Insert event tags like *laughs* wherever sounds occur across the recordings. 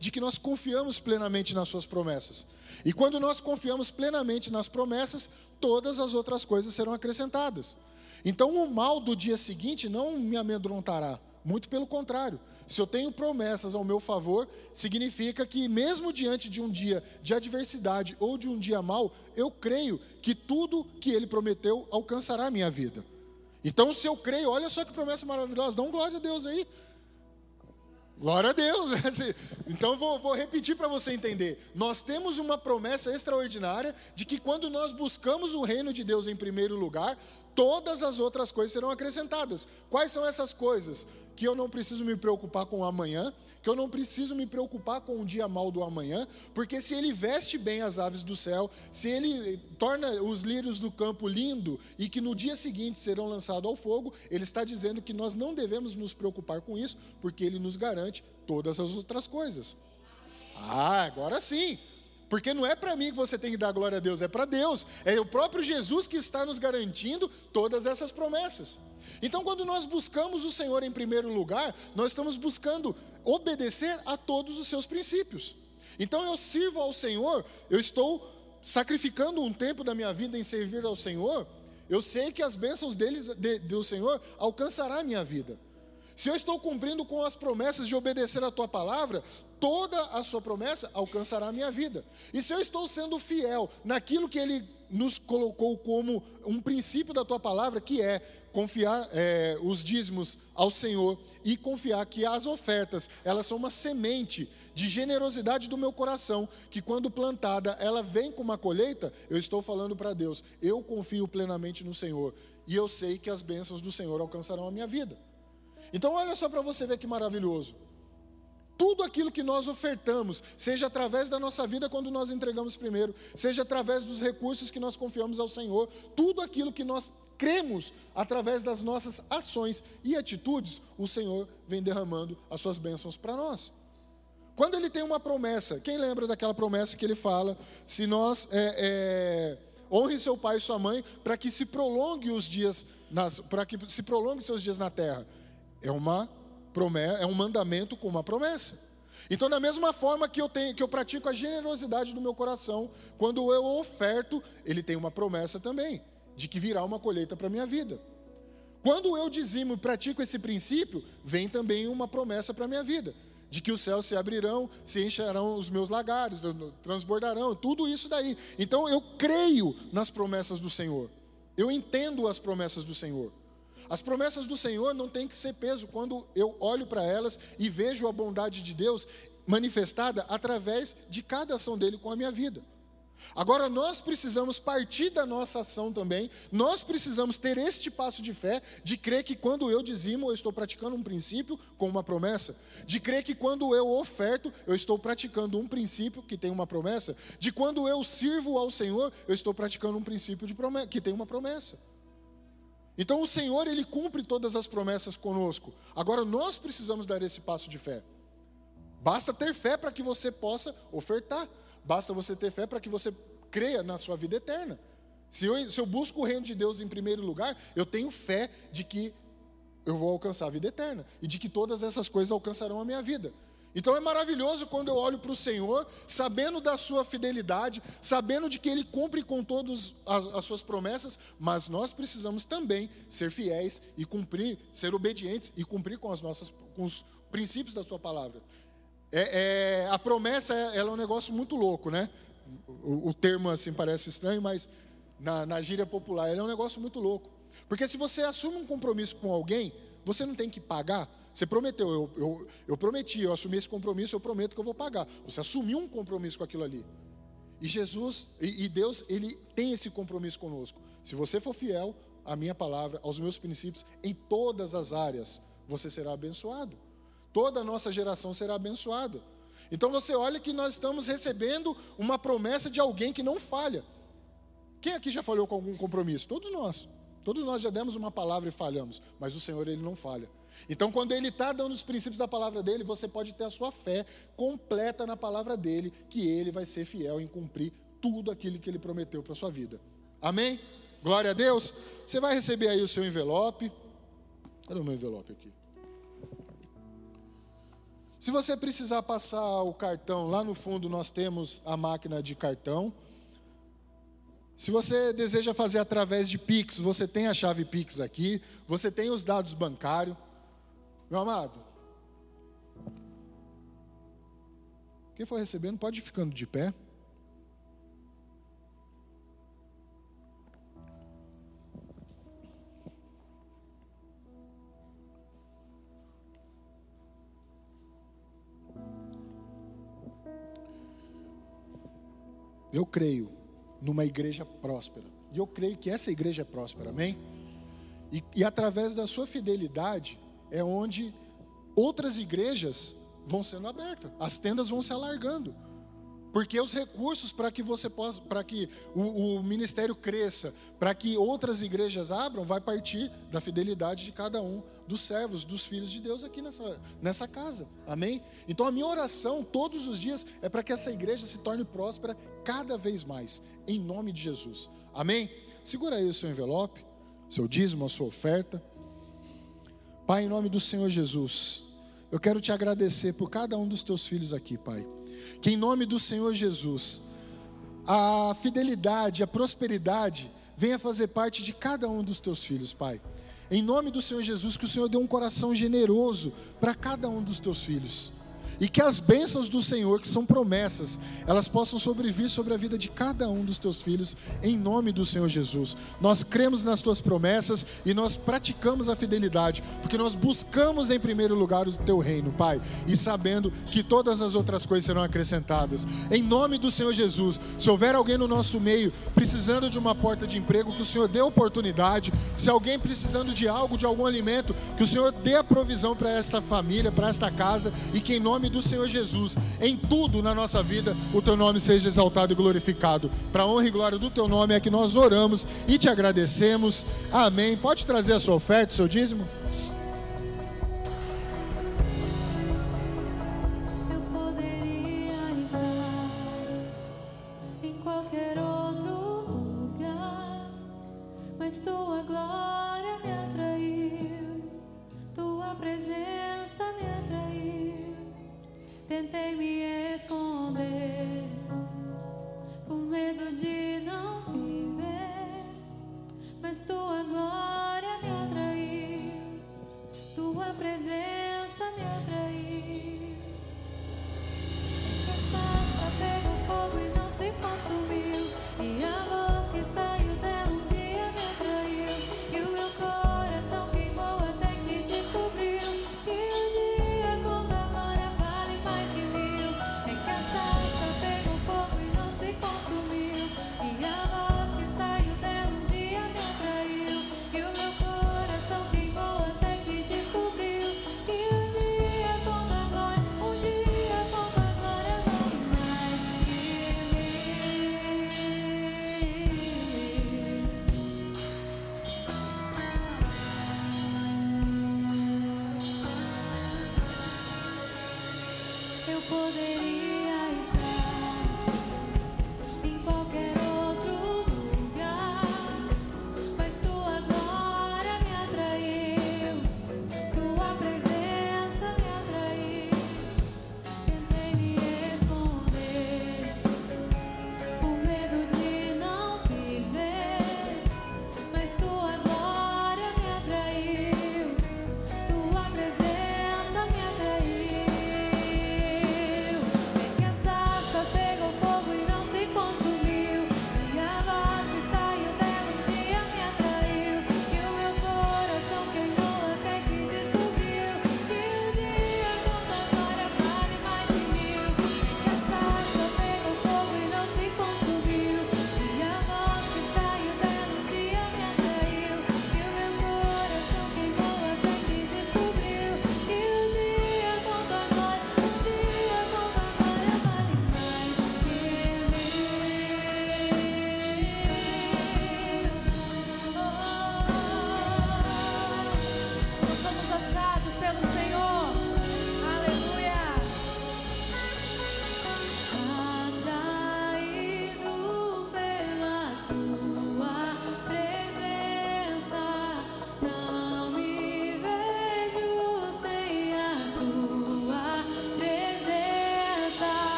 de que nós confiamos plenamente nas suas promessas. E quando nós confiamos plenamente nas promessas, todas as outras coisas serão acrescentadas. Então o mal do dia seguinte não me amedrontará, muito pelo contrário. Se eu tenho promessas ao meu favor, significa que mesmo diante de um dia de adversidade ou de um dia mau, eu creio que tudo que ele prometeu alcançará a minha vida. Então, se eu creio, olha só que promessa maravilhosa, dá um glória a Deus aí. Glória a Deus. *laughs* Então vou, vou repetir para você entender. Nós temos uma promessa extraordinária de que quando nós buscamos o reino de Deus em primeiro lugar, todas as outras coisas serão acrescentadas. Quais são essas coisas? Que eu não preciso me preocupar com o amanhã, que eu não preciso me preocupar com o dia mal do amanhã, porque se ele veste bem as aves do céu, se ele torna os lírios do campo lindo e que no dia seguinte serão lançados ao fogo, ele está dizendo que nós não devemos nos preocupar com isso, porque ele nos garante todas as outras coisas. Ah, agora sim. Porque não é para mim que você tem que dar glória a Deus, é para Deus. É o próprio Jesus que está nos garantindo todas essas promessas. Então, quando nós buscamos o Senhor em primeiro lugar, nós estamos buscando obedecer a todos os seus princípios. Então, eu sirvo ao Senhor, eu estou sacrificando um tempo da minha vida em servir ao Senhor, eu sei que as bênçãos deles, de, do Senhor alcançará a minha vida. Se eu estou cumprindo com as promessas de obedecer a tua palavra, toda a sua promessa alcançará a minha vida. E se eu estou sendo fiel naquilo que ele nos colocou como um princípio da tua palavra, que é confiar é, os dízimos ao Senhor e confiar que as ofertas, elas são uma semente de generosidade do meu coração, que quando plantada, ela vem com uma colheita, eu estou falando para Deus, eu confio plenamente no Senhor e eu sei que as bênçãos do Senhor alcançarão a minha vida. Então, olha só para você ver que maravilhoso. Tudo aquilo que nós ofertamos, seja através da nossa vida quando nós entregamos primeiro, seja através dos recursos que nós confiamos ao Senhor, tudo aquilo que nós cremos através das nossas ações e atitudes, o Senhor vem derramando as suas bênçãos para nós. Quando ele tem uma promessa, quem lembra daquela promessa que ele fala? Se nós é, é, honre seu pai e sua mãe para que se prolongue os dias, para que se prolongue seus dias na terra. É uma promessa, é um mandamento com uma promessa. Então, da mesma forma que eu tenho, que eu pratico a generosidade do meu coração, quando eu oferto, ele tem uma promessa também de que virá uma colheita para a minha vida. Quando eu dizimo e pratico esse princípio, vem também uma promessa para a minha vida, de que os céus se abrirão, se encherão os meus lagares, transbordarão, tudo isso daí. Então eu creio nas promessas do Senhor. Eu entendo as promessas do Senhor. As promessas do Senhor não têm que ser peso quando eu olho para elas e vejo a bondade de Deus manifestada através de cada ação dele com a minha vida. Agora nós precisamos partir da nossa ação também, nós precisamos ter este passo de fé, de crer que quando eu dizimo, eu estou praticando um princípio com uma promessa, de crer que quando eu oferto, eu estou praticando um princípio que tem uma promessa, de quando eu sirvo ao Senhor, eu estou praticando um princípio de promessa, que tem uma promessa. Então o Senhor, ele cumpre todas as promessas conosco. Agora nós precisamos dar esse passo de fé. Basta ter fé para que você possa ofertar. Basta você ter fé para que você creia na sua vida eterna. Se eu, se eu busco o reino de Deus em primeiro lugar, eu tenho fé de que eu vou alcançar a vida eterna e de que todas essas coisas alcançarão a minha vida. Então é maravilhoso quando eu olho para o Senhor, sabendo da sua fidelidade, sabendo de que Ele cumpre com todas as, as, suas promessas, mas nós precisamos também ser fiéis e cumprir, ser obedientes e cumprir com, as nossas, com os princípios da Sua palavra. É, é, a promessa ela é um negócio muito louco, né? O, o termo assim parece estranho, mas na, na gíria popular ele é um negócio muito louco. Porque se você assume um compromisso com alguém, você não tem que pagar, você prometeu, eu, eu, eu prometi, eu assumi esse compromisso, eu prometo que eu vou pagar. Você assumiu um compromisso com aquilo ali. E Jesus, e, e Deus, Ele tem esse compromisso conosco. Se você for fiel à minha palavra, aos meus princípios, em todas as áreas, você será abençoado. Toda a nossa geração será abençoada. Então você olha que nós estamos recebendo uma promessa de alguém que não falha. Quem aqui já falhou com algum compromisso? Todos nós. Todos nós já demos uma palavra e falhamos, mas o Senhor ele não falha. Então, quando Ele está dando os princípios da palavra dele, você pode ter a sua fé completa na palavra dele, que Ele vai ser fiel em cumprir tudo aquilo que Ele prometeu para a sua vida. Amém? Glória a Deus. Você vai receber aí o seu envelope. Cadê o meu envelope aqui? Se você precisar passar o cartão, lá no fundo nós temos a máquina de cartão. Se você deseja fazer através de Pix, você tem a chave Pix aqui, você tem os dados bancários. Meu amado, quem for recebendo pode ir ficando de pé. Eu creio numa igreja próspera. E eu creio que essa igreja é próspera, amém? E, e através da sua fidelidade é onde outras igrejas vão sendo abertas, as tendas vão se alargando. Porque os recursos para que você possa, para que o, o, ministério cresça, para que outras igrejas abram, vai partir da fidelidade de cada um dos servos, dos filhos de Deus aqui nessa, nessa casa. Amém? Então a minha oração todos os dias é para que essa igreja se torne próspera cada vez mais, em nome de Jesus. Amém? Segura aí o seu envelope, seu dízimo, a sua oferta. Pai, em nome do Senhor Jesus, eu quero te agradecer por cada um dos teus filhos aqui, Pai. Que em nome do Senhor Jesus, a fidelidade, a prosperidade venha fazer parte de cada um dos teus filhos, Pai. Em nome do Senhor Jesus, que o Senhor dê um coração generoso para cada um dos teus filhos e que as bênçãos do Senhor, que são promessas, elas possam sobrevir sobre a vida de cada um dos teus filhos, em nome do Senhor Jesus. Nós cremos nas tuas promessas e nós praticamos a fidelidade, porque nós buscamos em primeiro lugar o teu reino, Pai, e sabendo que todas as outras coisas serão acrescentadas. Em nome do Senhor Jesus, se houver alguém no nosso meio precisando de uma porta de emprego, que o Senhor dê oportunidade, se alguém precisando de algo, de algum alimento, que o Senhor dê a provisão para esta família, para esta casa, e que em nome do Senhor Jesus, em tudo na nossa vida, o teu nome seja exaltado e glorificado. Para a honra e glória do teu nome é que nós oramos e te agradecemos. Amém. Pode trazer a sua oferta, o seu dízimo? presença me atrair. Essa pega fogo e não se consumir.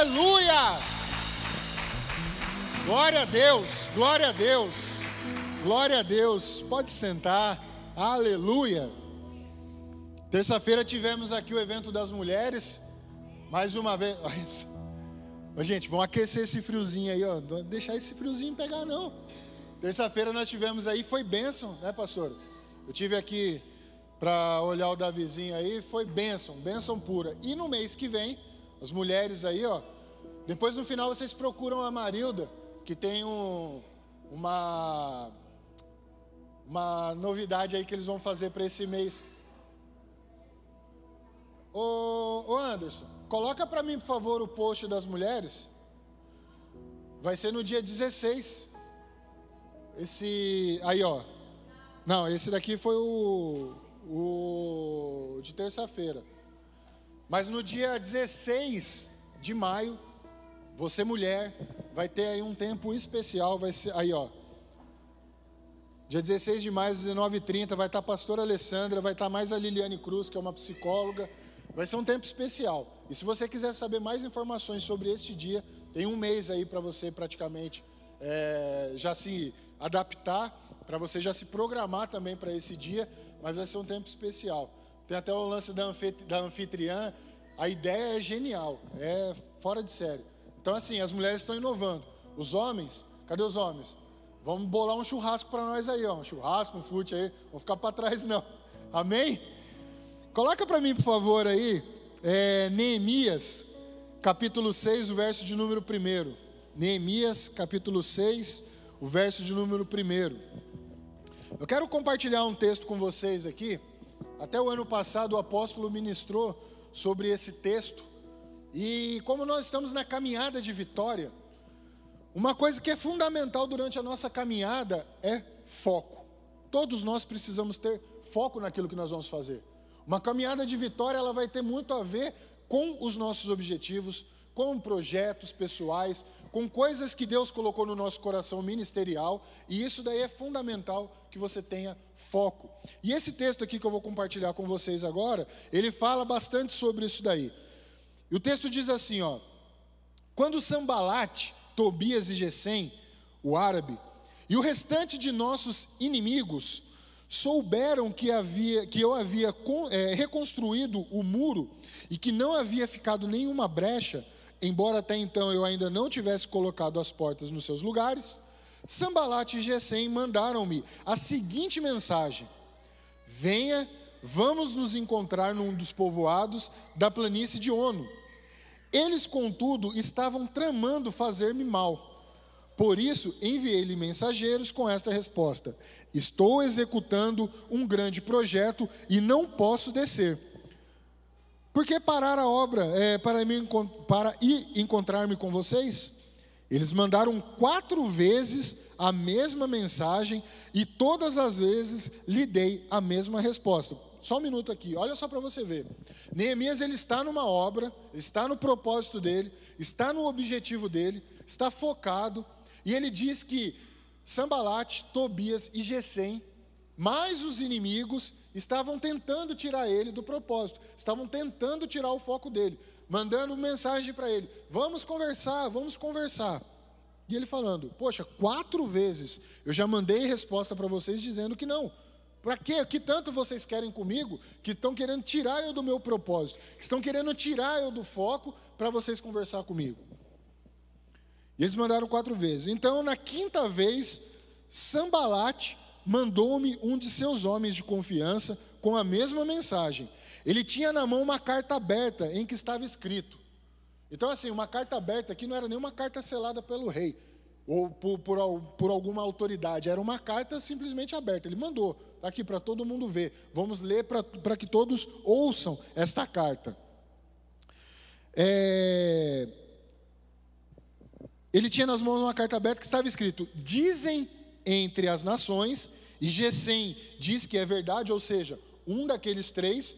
Aleluia! Glória a Deus, glória a Deus, glória a Deus. Pode sentar, aleluia. Terça-feira tivemos aqui o evento das mulheres, mais uma vez. *laughs* Ô, gente, vamos aquecer esse friozinho aí, ó. Não deixar esse friozinho pegar, não. Terça-feira nós tivemos aí, foi bênção, né, pastor? Eu tive aqui para olhar o Davizinho aí, foi bênção, bênção pura. E no mês que vem, as mulheres aí, ó. Depois no final vocês procuram a Marilda, que tem um, uma, uma novidade aí que eles vão fazer para esse mês. Ô, ô Anderson, coloca para mim, por favor, o post das mulheres. Vai ser no dia 16. Esse. Aí, ó. Não, esse daqui foi o. O de terça-feira. Mas no dia 16 de maio, você mulher, vai ter aí um tempo especial. Vai ser. Aí, ó. Dia 16 de maio, às 19h30, vai estar a pastora Alessandra, vai estar mais a Liliane Cruz, que é uma psicóloga Vai ser um tempo especial. E se você quiser saber mais informações sobre este dia, tem um mês aí para você praticamente é, já se adaptar, para você já se programar também para esse dia, mas vai ser um tempo especial. Tem até o lance da, da anfitriã, a ideia é genial, é fora de série. Então, assim, as mulheres estão inovando. Os homens, cadê os homens? Vamos bolar um churrasco para nós aí, ó. Um churrasco, um fute aí. Vamos ficar para trás, não. Amém? Coloca para mim, por favor, aí, é, Neemias, capítulo 6, o verso de número 1. Neemias, capítulo 6, o verso de número 1. Eu quero compartilhar um texto com vocês aqui. Até o ano passado o apóstolo ministrou sobre esse texto. E como nós estamos na caminhada de vitória, uma coisa que é fundamental durante a nossa caminhada é foco. Todos nós precisamos ter foco naquilo que nós vamos fazer. Uma caminhada de vitória ela vai ter muito a ver com os nossos objetivos, com projetos pessoais, com coisas que Deus colocou no nosso coração ministerial, e isso daí é fundamental que você tenha foco. E esse texto aqui que eu vou compartilhar com vocês agora, ele fala bastante sobre isso daí. E o texto diz assim, ó: Quando Sambalate, Tobias e Gesem, o árabe, e o restante de nossos inimigos souberam que, havia, que eu havia é, reconstruído o muro e que não havia ficado nenhuma brecha, embora até então eu ainda não tivesse colocado as portas nos seus lugares, Sambalat e Gesem mandaram-me a seguinte mensagem: Venha, vamos nos encontrar num dos povoados da planície de Ono. Eles, contudo, estavam tramando fazer-me mal. Por isso, enviei-lhe mensageiros com esta resposta: Estou executando um grande projeto e não posso descer. Por que parar a obra é, para, me, para ir encontrar-me com vocês? Eles mandaram quatro vezes a mesma mensagem e todas as vezes lhe dei a mesma resposta. Só um minuto aqui, olha só para você ver. Neemias ele está numa obra, está no propósito dele, está no objetivo dele, está focado, e ele diz que Sambalate, Tobias e Gesem, mais os inimigos, estavam tentando tirar ele do propósito, estavam tentando tirar o foco dele, mandando mensagem para ele: vamos conversar, vamos conversar. E ele falando: Poxa, quatro vezes eu já mandei resposta para vocês dizendo que não. Para quê? Que tanto vocês querem comigo que estão querendo tirar eu do meu propósito, que estão querendo tirar eu do foco para vocês conversar comigo. E eles mandaram quatro vezes. Então, na quinta vez, Sambalate mandou-me um de seus homens de confiança com a mesma mensagem. Ele tinha na mão uma carta aberta em que estava escrito. Então, assim, uma carta aberta aqui não era nenhuma carta selada pelo rei ou por, por, por alguma autoridade, era uma carta simplesmente aberta. Ele mandou, está aqui para todo mundo ver. Vamos ler para que todos ouçam esta carta. É, ele tinha nas mãos uma carta aberta que estava escrito: Dizem entre as nações, e Gesem diz que é verdade, ou seja, um daqueles três,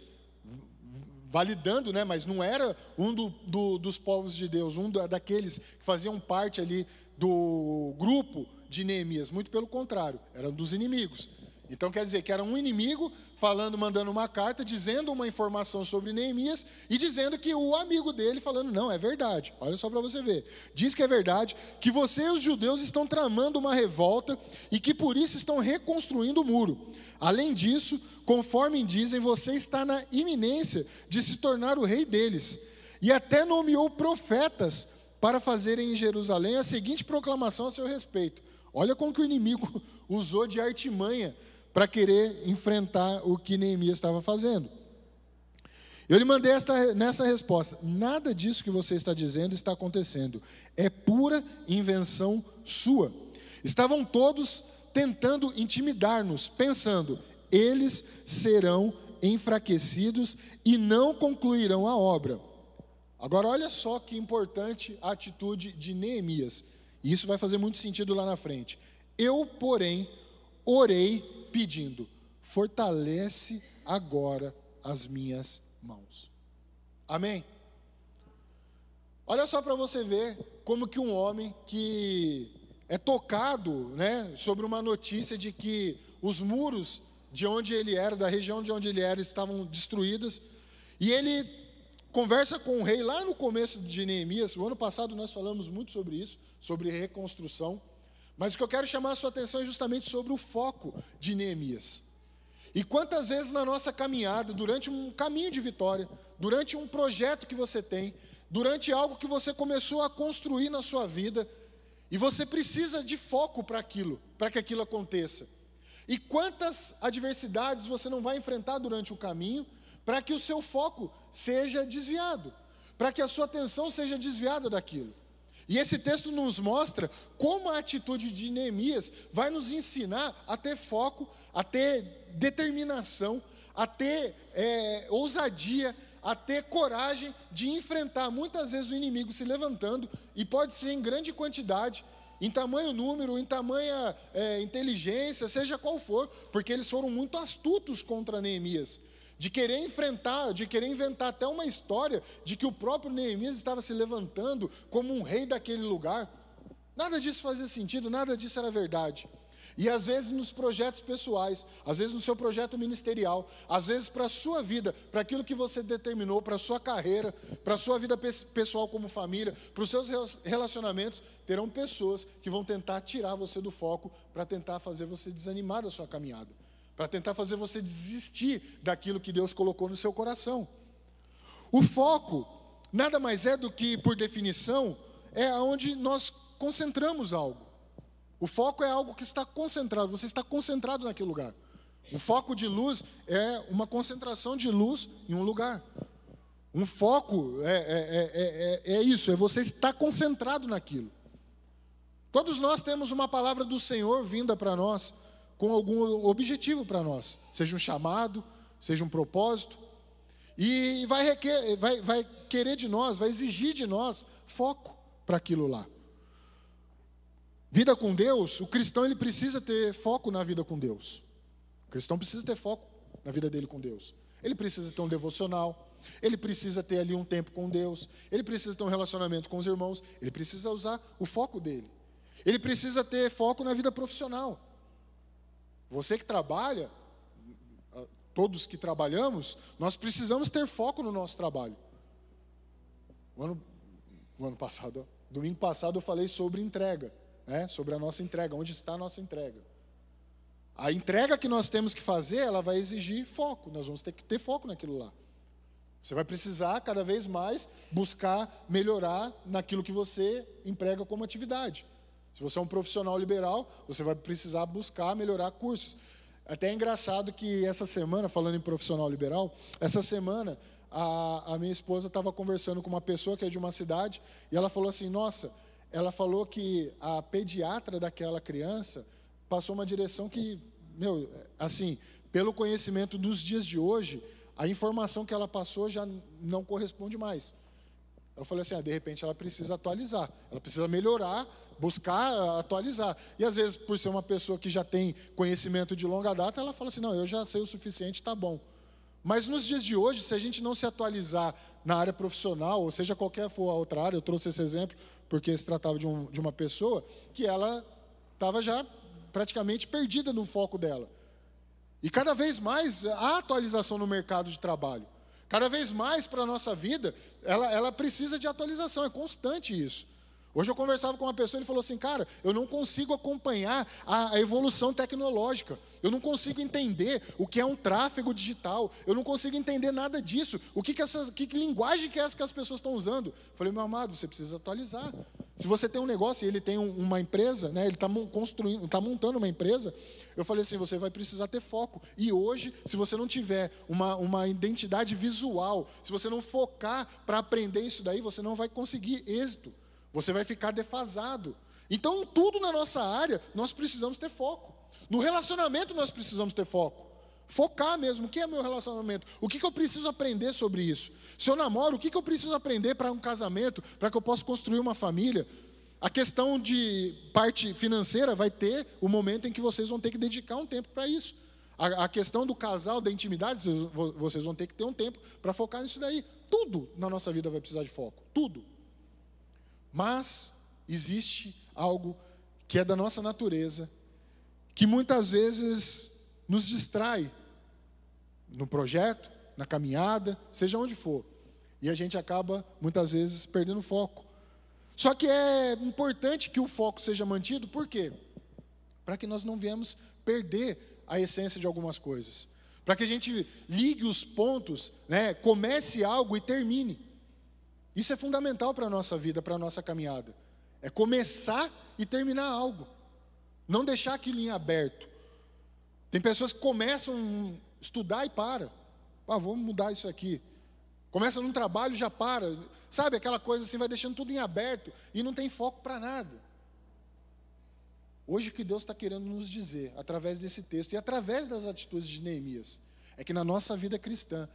validando, né, mas não era um do, do, dos povos de Deus, um daqueles que faziam parte ali do grupo de Neemias, muito pelo contrário, eram dos inimigos. Então quer dizer que era um inimigo falando, mandando uma carta, dizendo uma informação sobre Neemias e dizendo que o amigo dele falando, não, é verdade. Olha só para você ver. Diz que é verdade, que você e os judeus estão tramando uma revolta e que por isso estão reconstruindo o muro. Além disso, conforme dizem, você está na iminência de se tornar o rei deles. E até nomeou profetas para fazerem em Jerusalém a seguinte proclamação a seu respeito. Olha como que o inimigo *laughs* usou de artimanha para querer enfrentar o que Neemias estava fazendo. Eu lhe mandei esta, nessa resposta: nada disso que você está dizendo está acontecendo, é pura invenção sua. Estavam todos tentando intimidar-nos, pensando, eles serão enfraquecidos e não concluirão a obra. Agora, olha só que importante a atitude de Neemias, e isso vai fazer muito sentido lá na frente. Eu, porém, orei pedindo: fortalece agora as minhas mãos. Amém? Olha só para você ver como que um homem que é tocado, né, sobre uma notícia de que os muros de onde ele era, da região de onde ele era, estavam destruídos, e ele conversa com o rei lá no começo de Neemias. O ano passado nós falamos muito sobre isso, sobre reconstrução. Mas o que eu quero chamar a sua atenção é justamente sobre o foco de Neemias. E quantas vezes na nossa caminhada, durante um caminho de vitória, durante um projeto que você tem, durante algo que você começou a construir na sua vida, e você precisa de foco para aquilo, para que aquilo aconteça. E quantas adversidades você não vai enfrentar durante o caminho, para que o seu foco seja desviado, para que a sua atenção seja desviada daquilo. E esse texto nos mostra como a atitude de Neemias vai nos ensinar a ter foco, a ter determinação, a ter é, ousadia, a ter coragem de enfrentar muitas vezes o inimigo se levantando, e pode ser em grande quantidade, em tamanho número, em tamanha é, inteligência, seja qual for, porque eles foram muito astutos contra Neemias de querer enfrentar, de querer inventar até uma história de que o próprio Neemias estava se levantando como um rei daquele lugar. Nada disso fazia sentido, nada disso era verdade. E às vezes nos projetos pessoais, às vezes no seu projeto ministerial, às vezes para a sua vida, para aquilo que você determinou, para a sua carreira, para a sua vida pessoal como família, para os seus relacionamentos, terão pessoas que vão tentar tirar você do foco para tentar fazer você desanimar da sua caminhada para tentar fazer você desistir daquilo que Deus colocou no seu coração. O foco nada mais é do que, por definição, é onde nós concentramos algo. O foco é algo que está concentrado, você está concentrado naquele lugar. O foco de luz é uma concentração de luz em um lugar. Um foco é, é, é, é, isso, é você estar concentrado naquilo. Todos nós temos uma palavra do Senhor vinda para nós com algum objetivo para nós, seja um chamado, seja um propósito, e vai, requer, vai, vai querer de nós, vai exigir de nós foco para aquilo lá. Vida com Deus, o cristão ele precisa ter foco na vida com Deus. O cristão precisa ter foco na vida dele com Deus. Ele precisa ter um devocional, ele precisa ter ali um tempo com Deus, ele precisa ter um relacionamento com os irmãos, ele precisa usar o foco dele. Ele precisa ter foco na vida profissional. Você que trabalha, todos que trabalhamos, nós precisamos ter foco no nosso trabalho. O ano, o ano passado, domingo passado, eu falei sobre entrega, né? sobre a nossa entrega, onde está a nossa entrega. A entrega que nós temos que fazer, ela vai exigir foco, nós vamos ter que ter foco naquilo lá. Você vai precisar cada vez mais buscar melhorar naquilo que você emprega como atividade. Se você é um profissional liberal, você vai precisar buscar melhorar cursos. Até é engraçado que essa semana, falando em profissional liberal, essa semana a, a minha esposa estava conversando com uma pessoa que é de uma cidade e ela falou assim: Nossa, ela falou que a pediatra daquela criança passou uma direção que, meu, assim, pelo conhecimento dos dias de hoje, a informação que ela passou já não corresponde mais. Eu falei assim, ah, de repente ela precisa atualizar, ela precisa melhorar, buscar ah, atualizar. E às vezes, por ser uma pessoa que já tem conhecimento de longa data, ela fala assim, não, eu já sei o suficiente, está bom. Mas nos dias de hoje, se a gente não se atualizar na área profissional, ou seja, qualquer for a outra área, eu trouxe esse exemplo porque se tratava de, um, de uma pessoa que ela estava já praticamente perdida no foco dela. E cada vez mais há atualização no mercado de trabalho. Cada vez mais para a nossa vida, ela, ela precisa de atualização, é constante isso. Hoje eu conversava com uma pessoa e ele falou assim, cara, eu não consigo acompanhar a, a, evolução tecnológica. Eu não consigo entender o que é um tráfego digital. Eu não consigo entender nada disso. O que, que, essa, que, que linguagem que é essa que as pessoas estão usando? Eu falei, meu amado, você precisa atualizar. Se você tem um negócio e ele tem um, uma empresa, né, ele está construindo, está montando uma empresa, eu falei assim, você vai precisar ter foco. E hoje, se você não tiver uma, uma identidade visual, se você não focar para aprender isso daí, você não vai conseguir êxito. Você vai ficar defasado. Então, tudo na nossa área, nós precisamos ter foco. No relacionamento, nós precisamos ter foco. Focar mesmo. O que é meu relacionamento? O que, que eu preciso aprender sobre isso? Se eu namoro, o que, que eu preciso aprender para um casamento, para que eu possa construir uma família? A questão de parte financeira vai ter o momento em que vocês vão ter que dedicar um tempo para isso. A, a, questão do casal, da intimidade, vocês vão ter que ter um tempo para focar nisso daí. Tudo na nossa vida vai precisar de foco. Tudo. Mas existe algo que é da nossa natureza, que muitas vezes nos distrai no projeto, na caminhada, seja onde for. E a gente acaba muitas vezes perdendo foco. Só que é importante que o foco seja mantido, por quê? Para que nós não venhamos perder a essência de algumas coisas. Para que a gente ligue os pontos, né, comece algo e termine. Isso é fundamental para a nossa vida, para a nossa caminhada. É começar e terminar algo. Não deixar aquilo em aberto. Tem pessoas que começam estudar e para. Ah, vamos mudar isso aqui. Começa num trabalho já para. Sabe, aquela coisa assim, vai deixando tudo em aberto e não tem foco para nada. Hoje o que Deus está querendo nos dizer, através desse texto e através das atitudes de Neemias, é que na nossa vida cristã,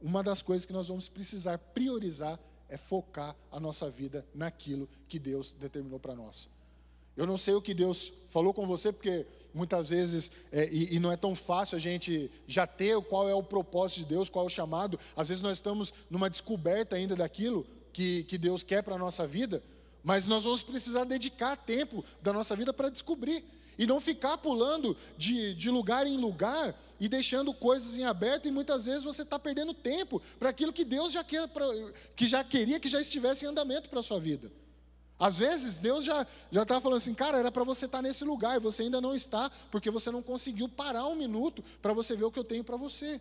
uma das coisas que nós vamos precisar priorizar é focar a nossa vida naquilo que Deus determinou para nós. Eu não sei o que Deus falou com você, porque muitas vezes, é, e, e, não é tão fácil a gente já ter qual é o propósito de Deus, qual é o chamado. Às vezes nós estamos numa descoberta ainda daquilo que, que Deus quer para a nossa vida, mas nós vamos precisar dedicar tempo da nossa vida para descobrir. E não ficar pulando de, de lugar em lugar e deixando coisas em aberto, e muitas vezes você está perdendo tempo para aquilo que Deus já, quer, pra, que já queria que já estivesse em andamento para a sua vida. Às vezes Deus já já está falando assim, cara, era para você estar tá nesse lugar e você ainda não está, porque você não conseguiu parar um minuto para você ver o que eu tenho para você.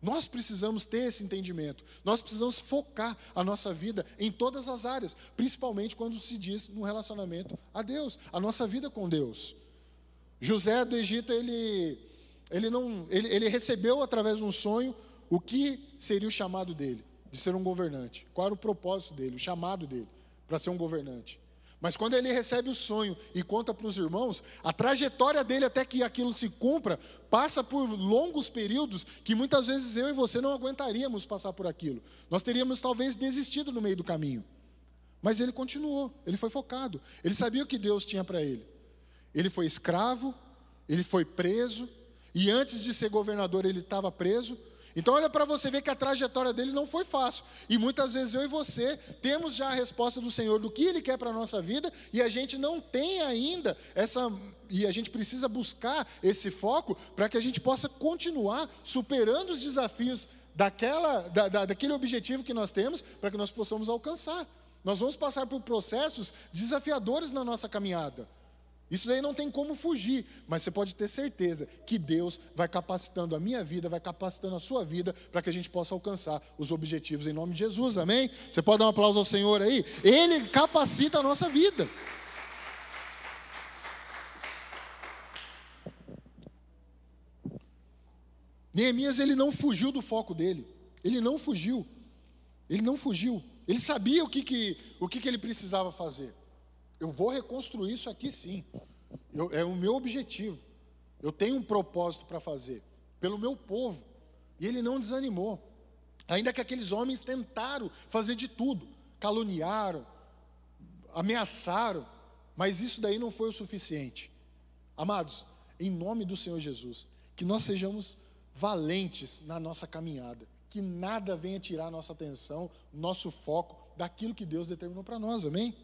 Nós precisamos ter esse entendimento. Nós precisamos focar a nossa vida em todas as áreas, principalmente quando se diz no relacionamento a Deus, a nossa vida com Deus. José do Egito, ele, ele, não, ele, ele recebeu através de um sonho o que seria o chamado dele, de ser um governante. Qual era o propósito dele, o chamado dele para ser um governante. Mas quando ele recebe o sonho e conta para os irmãos, a trajetória dele até que aquilo se cumpra passa por longos períodos que muitas vezes eu e você não aguentaríamos passar por aquilo. Nós teríamos talvez desistido no meio do caminho. Mas ele continuou, ele foi focado. Ele sabia o que Deus tinha para ele. Ele foi escravo, ele foi preso, e antes de ser governador ele estava preso, então, olha para você ver que a trajetória dele não foi fácil. E muitas vezes eu e você temos já a resposta do Senhor do que Ele quer para a nossa vida, e a gente não tem ainda essa. E a gente precisa buscar esse foco para que a gente possa continuar superando os desafios daquela, da, da, daquele objetivo que nós temos, para que nós possamos alcançar. Nós vamos passar por processos desafiadores na nossa caminhada. Isso daí não tem como fugir, mas você pode ter certeza que Deus vai capacitando a minha vida, vai capacitando a sua vida, para que a gente possa alcançar os objetivos em nome de Jesus, amém? Você pode dar um aplauso ao Senhor aí? Ele capacita a nossa vida. Neemias ele não fugiu do foco dele, ele não fugiu, ele não fugiu, ele sabia o que, que, o que, que ele precisava fazer. Eu vou reconstruir isso aqui sim. Eu, é o meu objetivo. Eu tenho um propósito para fazer pelo meu povo. E ele não desanimou. Ainda que aqueles homens tentaram fazer de tudo, caluniaram, ameaçaram, mas isso daí não foi o suficiente. Amados, em nome do Senhor Jesus, que nós sejamos valentes na nossa caminhada, que nada venha tirar nossa atenção, nosso foco daquilo que Deus determinou para nós, amém?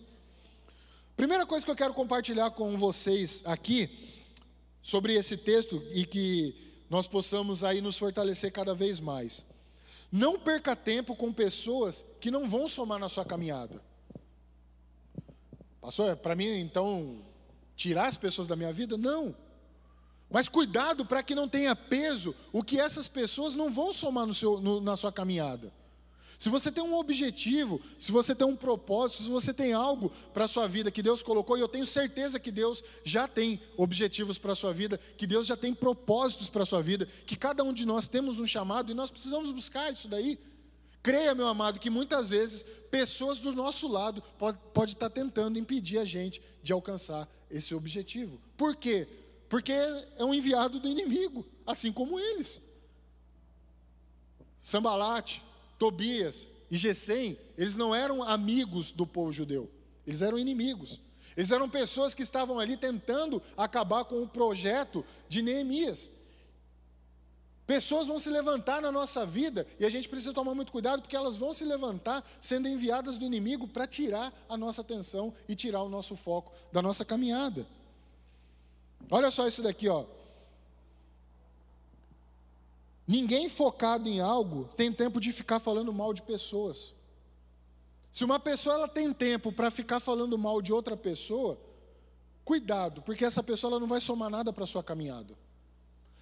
Primeira coisa que eu quero compartilhar com vocês aqui sobre esse texto e que nós possamos aí nos fortalecer cada vez mais. Não perca tempo com pessoas que não vão somar na sua caminhada. Pastor, para mim, então, tirar as pessoas da minha vida? Não. Mas cuidado para que não tenha peso o que essas pessoas não vão somar no seu, no, na sua caminhada. Se você tem um objetivo, se você tem um propósito, se você tem algo para a sua vida que Deus colocou, e eu tenho certeza que Deus já tem objetivos para a sua vida, que Deus já tem propósitos para a sua vida, que cada um de nós temos um chamado e nós precisamos buscar isso daí. Creia, meu amado, que muitas vezes pessoas do nosso lado podem pode estar tá tentando impedir a gente de alcançar esse objetivo. Por quê? Porque é um enviado do inimigo, assim como eles. Sambalate, Tobias e Gesem, eles não eram amigos do povo judeu, eles eram inimigos. Eles eram pessoas que estavam ali tentando acabar com o projeto de Neemias. Pessoas vão se levantar na nossa vida e a gente precisa tomar muito cuidado porque elas vão se levantar sendo enviadas do inimigo para tirar a nossa atenção e tirar o nosso foco da nossa caminhada. Olha só isso daqui, ó. Ninguém focado em algo tem tempo de ficar falando mal de pessoas. Se uma pessoa ela tem tempo para ficar falando mal de outra pessoa, cuidado, porque essa pessoa ela não vai somar nada para a sua caminhada.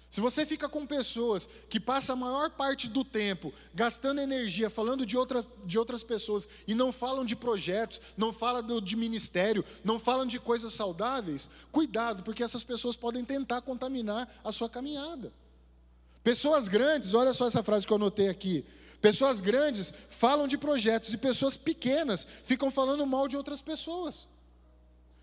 Se você fica com pessoas que passam a maior parte do tempo gastando energia falando de, outra, de outras pessoas e não falam de projetos, não falam de ministério, não falam de coisas saudáveis, cuidado, porque essas pessoas podem tentar contaminar a sua caminhada. Pessoas grandes, olha só essa frase que eu anotei aqui. Pessoas grandes falam de projetos e pessoas pequenas ficam falando mal de outras pessoas.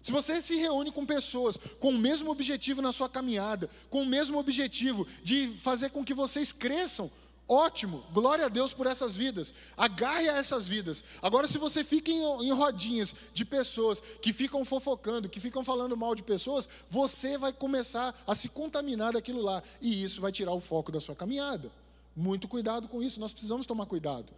Se você se reúne com pessoas com o mesmo objetivo na sua caminhada, com o mesmo objetivo de fazer com que vocês cresçam, Ótimo, glória a Deus por essas vidas. Agarre a essas vidas. Agora, se você fica em, em, rodinhas de pessoas que ficam fofocando, que ficam falando mal de pessoas, você vai começar a se contaminar daquilo lá. E isso vai tirar o foco da sua caminhada. Muito cuidado com isso, nós precisamos tomar cuidado.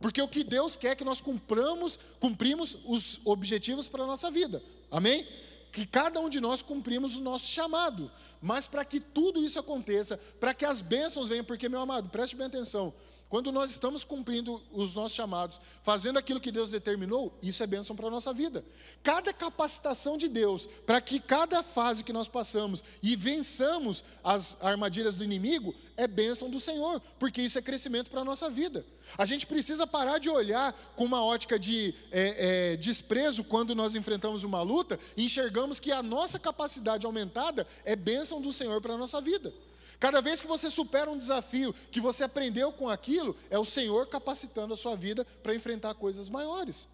Porque o que Deus quer é que nós cumpramos, cumprimos os objetivos para a nossa vida. Amém? Que cada um de nós cumprimos o nosso chamado. Mas para que tudo isso aconteça, para que as bênçãos venham, porque, meu amado, preste bem atenção, quando nós estamos cumprindo os nossos chamados, fazendo aquilo que Deus determinou, isso é bênção para a nossa vida. Cada capacitação de Deus, para que cada fase que nós passamos e vençamos as armadilhas do inimigo, é bênção do Senhor, porque isso é crescimento para a nossa vida. A gente precisa parar de olhar com uma ótica de é, é, desprezo quando nós enfrentamos uma luta e enxergamos que a nossa capacidade aumentada é bênção do Senhor para a nossa vida. Cada vez que você supera um desafio, que você aprendeu com aquilo, é o Senhor capacitando a sua vida para enfrentar coisas maiores.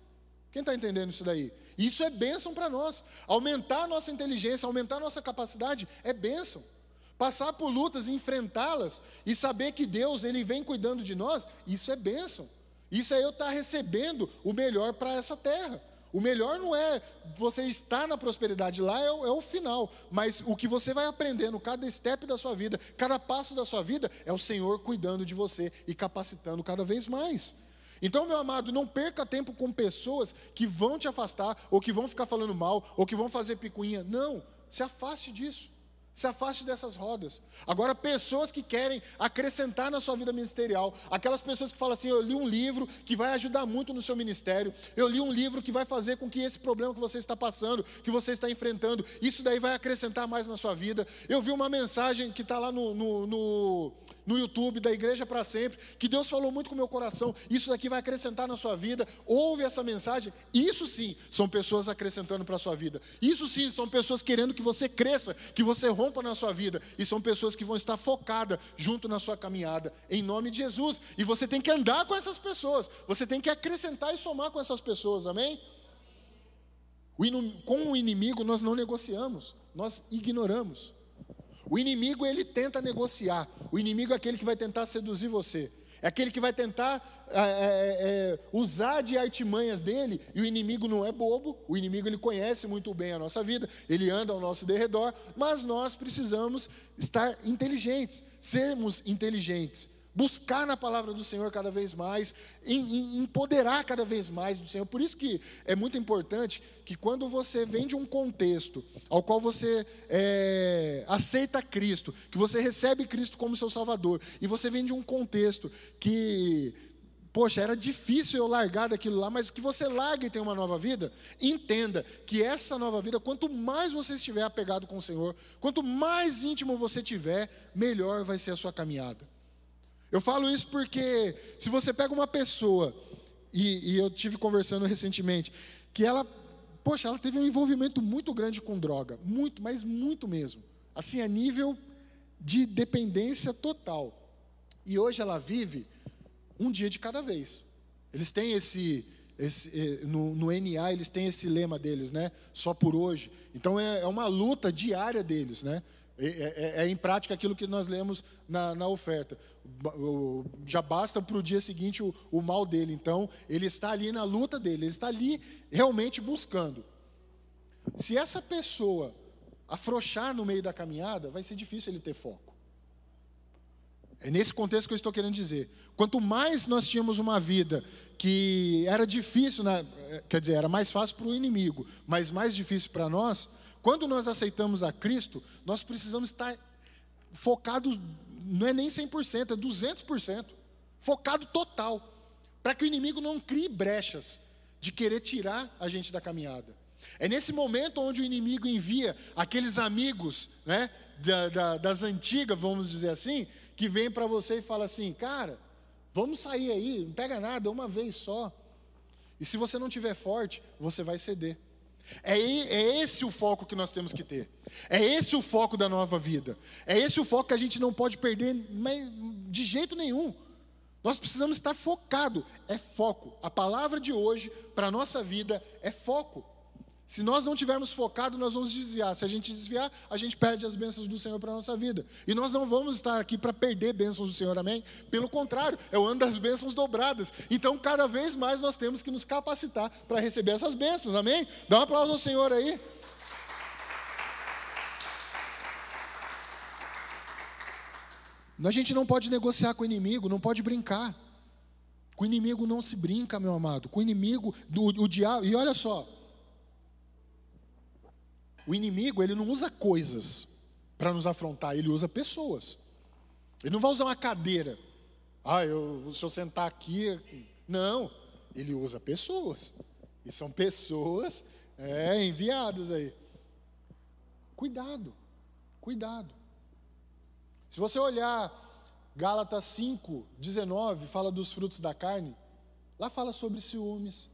Quem está entendendo isso daí? Isso é bênção para nós. Aumentar a nossa inteligência, aumentar a nossa capacidade é bênção. Passar por lutas e enfrentá-las e saber que Deus ele vem cuidando de nós, isso é bênção. Isso é eu estar tá recebendo o melhor para essa terra. O melhor não é você estar na prosperidade, lá é o, é o, final. Mas o que você vai aprendendo, cada step da sua vida, cada passo da sua vida, é o Senhor cuidando de você e capacitando cada vez mais. Então, meu amado, não perca tempo com pessoas que vão te afastar, ou que vão ficar falando mal, ou que vão fazer picuinha. Não, se afaste disso. Se afaste dessas rodas. Agora, pessoas que querem acrescentar na sua vida ministerial, aquelas pessoas que falam assim: eu li um livro que vai ajudar muito no seu ministério, eu li um livro que vai fazer com que esse problema que você está passando, que você está enfrentando, isso daí vai acrescentar mais na sua vida. Eu vi uma mensagem que está lá no, no, no, no YouTube da Igreja para Sempre, que Deus falou muito com o meu coração, isso daqui vai acrescentar na sua vida. Ouve essa mensagem, isso sim são pessoas acrescentando para a sua vida, isso sim são pessoas querendo que você cresça, que você rompa na sua vida. E são pessoas que vão estar focadas junto na sua caminhada, em nome de Jesus. E você tem que andar com essas pessoas. Você tem que acrescentar e somar com essas pessoas, amém? Com o inimigo nós não negociamos, nós ignoramos. O inimigo ele tenta negociar. O inimigo é aquele que vai tentar seduzir você. É aquele que vai tentar é, é, é, usar de artimanhas dele, e o inimigo não é bobo, o inimigo ele conhece muito bem a nossa vida, ele anda ao nosso derredor, mas nós precisamos estar inteligentes, sermos inteligentes, buscar na palavra do Senhor cada vez mais, em, em, empoderar cada vez mais do Senhor. Por isso que é muito importante que quando você vem de um contexto ao qual você é, aceita Cristo, que você recebe Cristo como seu Salvador, e você vem de um contexto que poxa, era difícil eu largar daquilo lá, mas que você largue e tenha uma nova vida, entenda que essa nova vida, quanto mais você estiver apegado com o Senhor, quanto mais íntimo você tiver, melhor vai ser a sua caminhada. Eu falo isso porque se você pega uma pessoa, e, e eu tive conversando recentemente, que ela, poxa, ela teve um envolvimento muito grande com droga, muito, mas muito mesmo, assim, a nível de dependência total. E hoje ela vive um dia de cada vez. Eles têm esse, esse eh, no, no, NA eles têm esse lema deles, né? Só por hoje. Então é, é uma luta diária deles, né? É, é, é, em prática aquilo que nós lemos na, na oferta. Já basta para o dia seguinte o, o, mal dele. Então, ele está ali na luta dele, ele está ali realmente buscando. Se essa pessoa afrouxar no meio da caminhada, vai ser difícil ele ter foco. É nesse contexto que eu estou querendo dizer. Quanto mais nós tínhamos uma vida que era difícil, né? quer dizer, era mais fácil para o inimigo, mas mais difícil para nós, quando nós aceitamos a Cristo, nós precisamos estar focados, não é nem 100%, é 200%, focado total, para que o inimigo não crie brechas de querer tirar a gente da caminhada. É nesse momento onde o inimigo envia aqueles amigos, né, da, da, das antigas, vamos dizer assim, que vem para você e fala assim, cara, vamos sair aí, não pega nada, uma vez só. E se você não tiver forte, você vai ceder. É, é, esse o foco que nós temos que ter. É esse o foco da nova vida. É esse o foco que a gente não pode perder de jeito nenhum. Nós precisamos estar focado. É foco. A palavra de hoje para a nossa vida é foco. Se nós não tivermos focado, nós vamos desviar. Se a gente desviar, a gente perde as bênçãos do Senhor para a nossa vida. E nós não vamos estar aqui para perder bênçãos do Senhor, amém? Pelo contrário, é o ano das bênçãos dobradas. Então, cada vez mais nós temos que nos capacitar para receber essas bênçãos, amém? Dá um aplauso ao Senhor aí. A gente não pode negociar com o inimigo, não pode brincar. Com o inimigo não se brinca, meu amado. Com o inimigo, do, o diabo. E olha só, o inimigo, ele não usa coisas para nos afrontar, ele usa pessoas. Ele não vai usar uma cadeira. Ah, eu, se eu sentar aqui. Não, ele usa pessoas. E são pessoas é, enviadas aí. Cuidado, cuidado. Se você olhar Gálatas 5, 19, fala dos frutos da carne. Lá fala sobre ciúmes,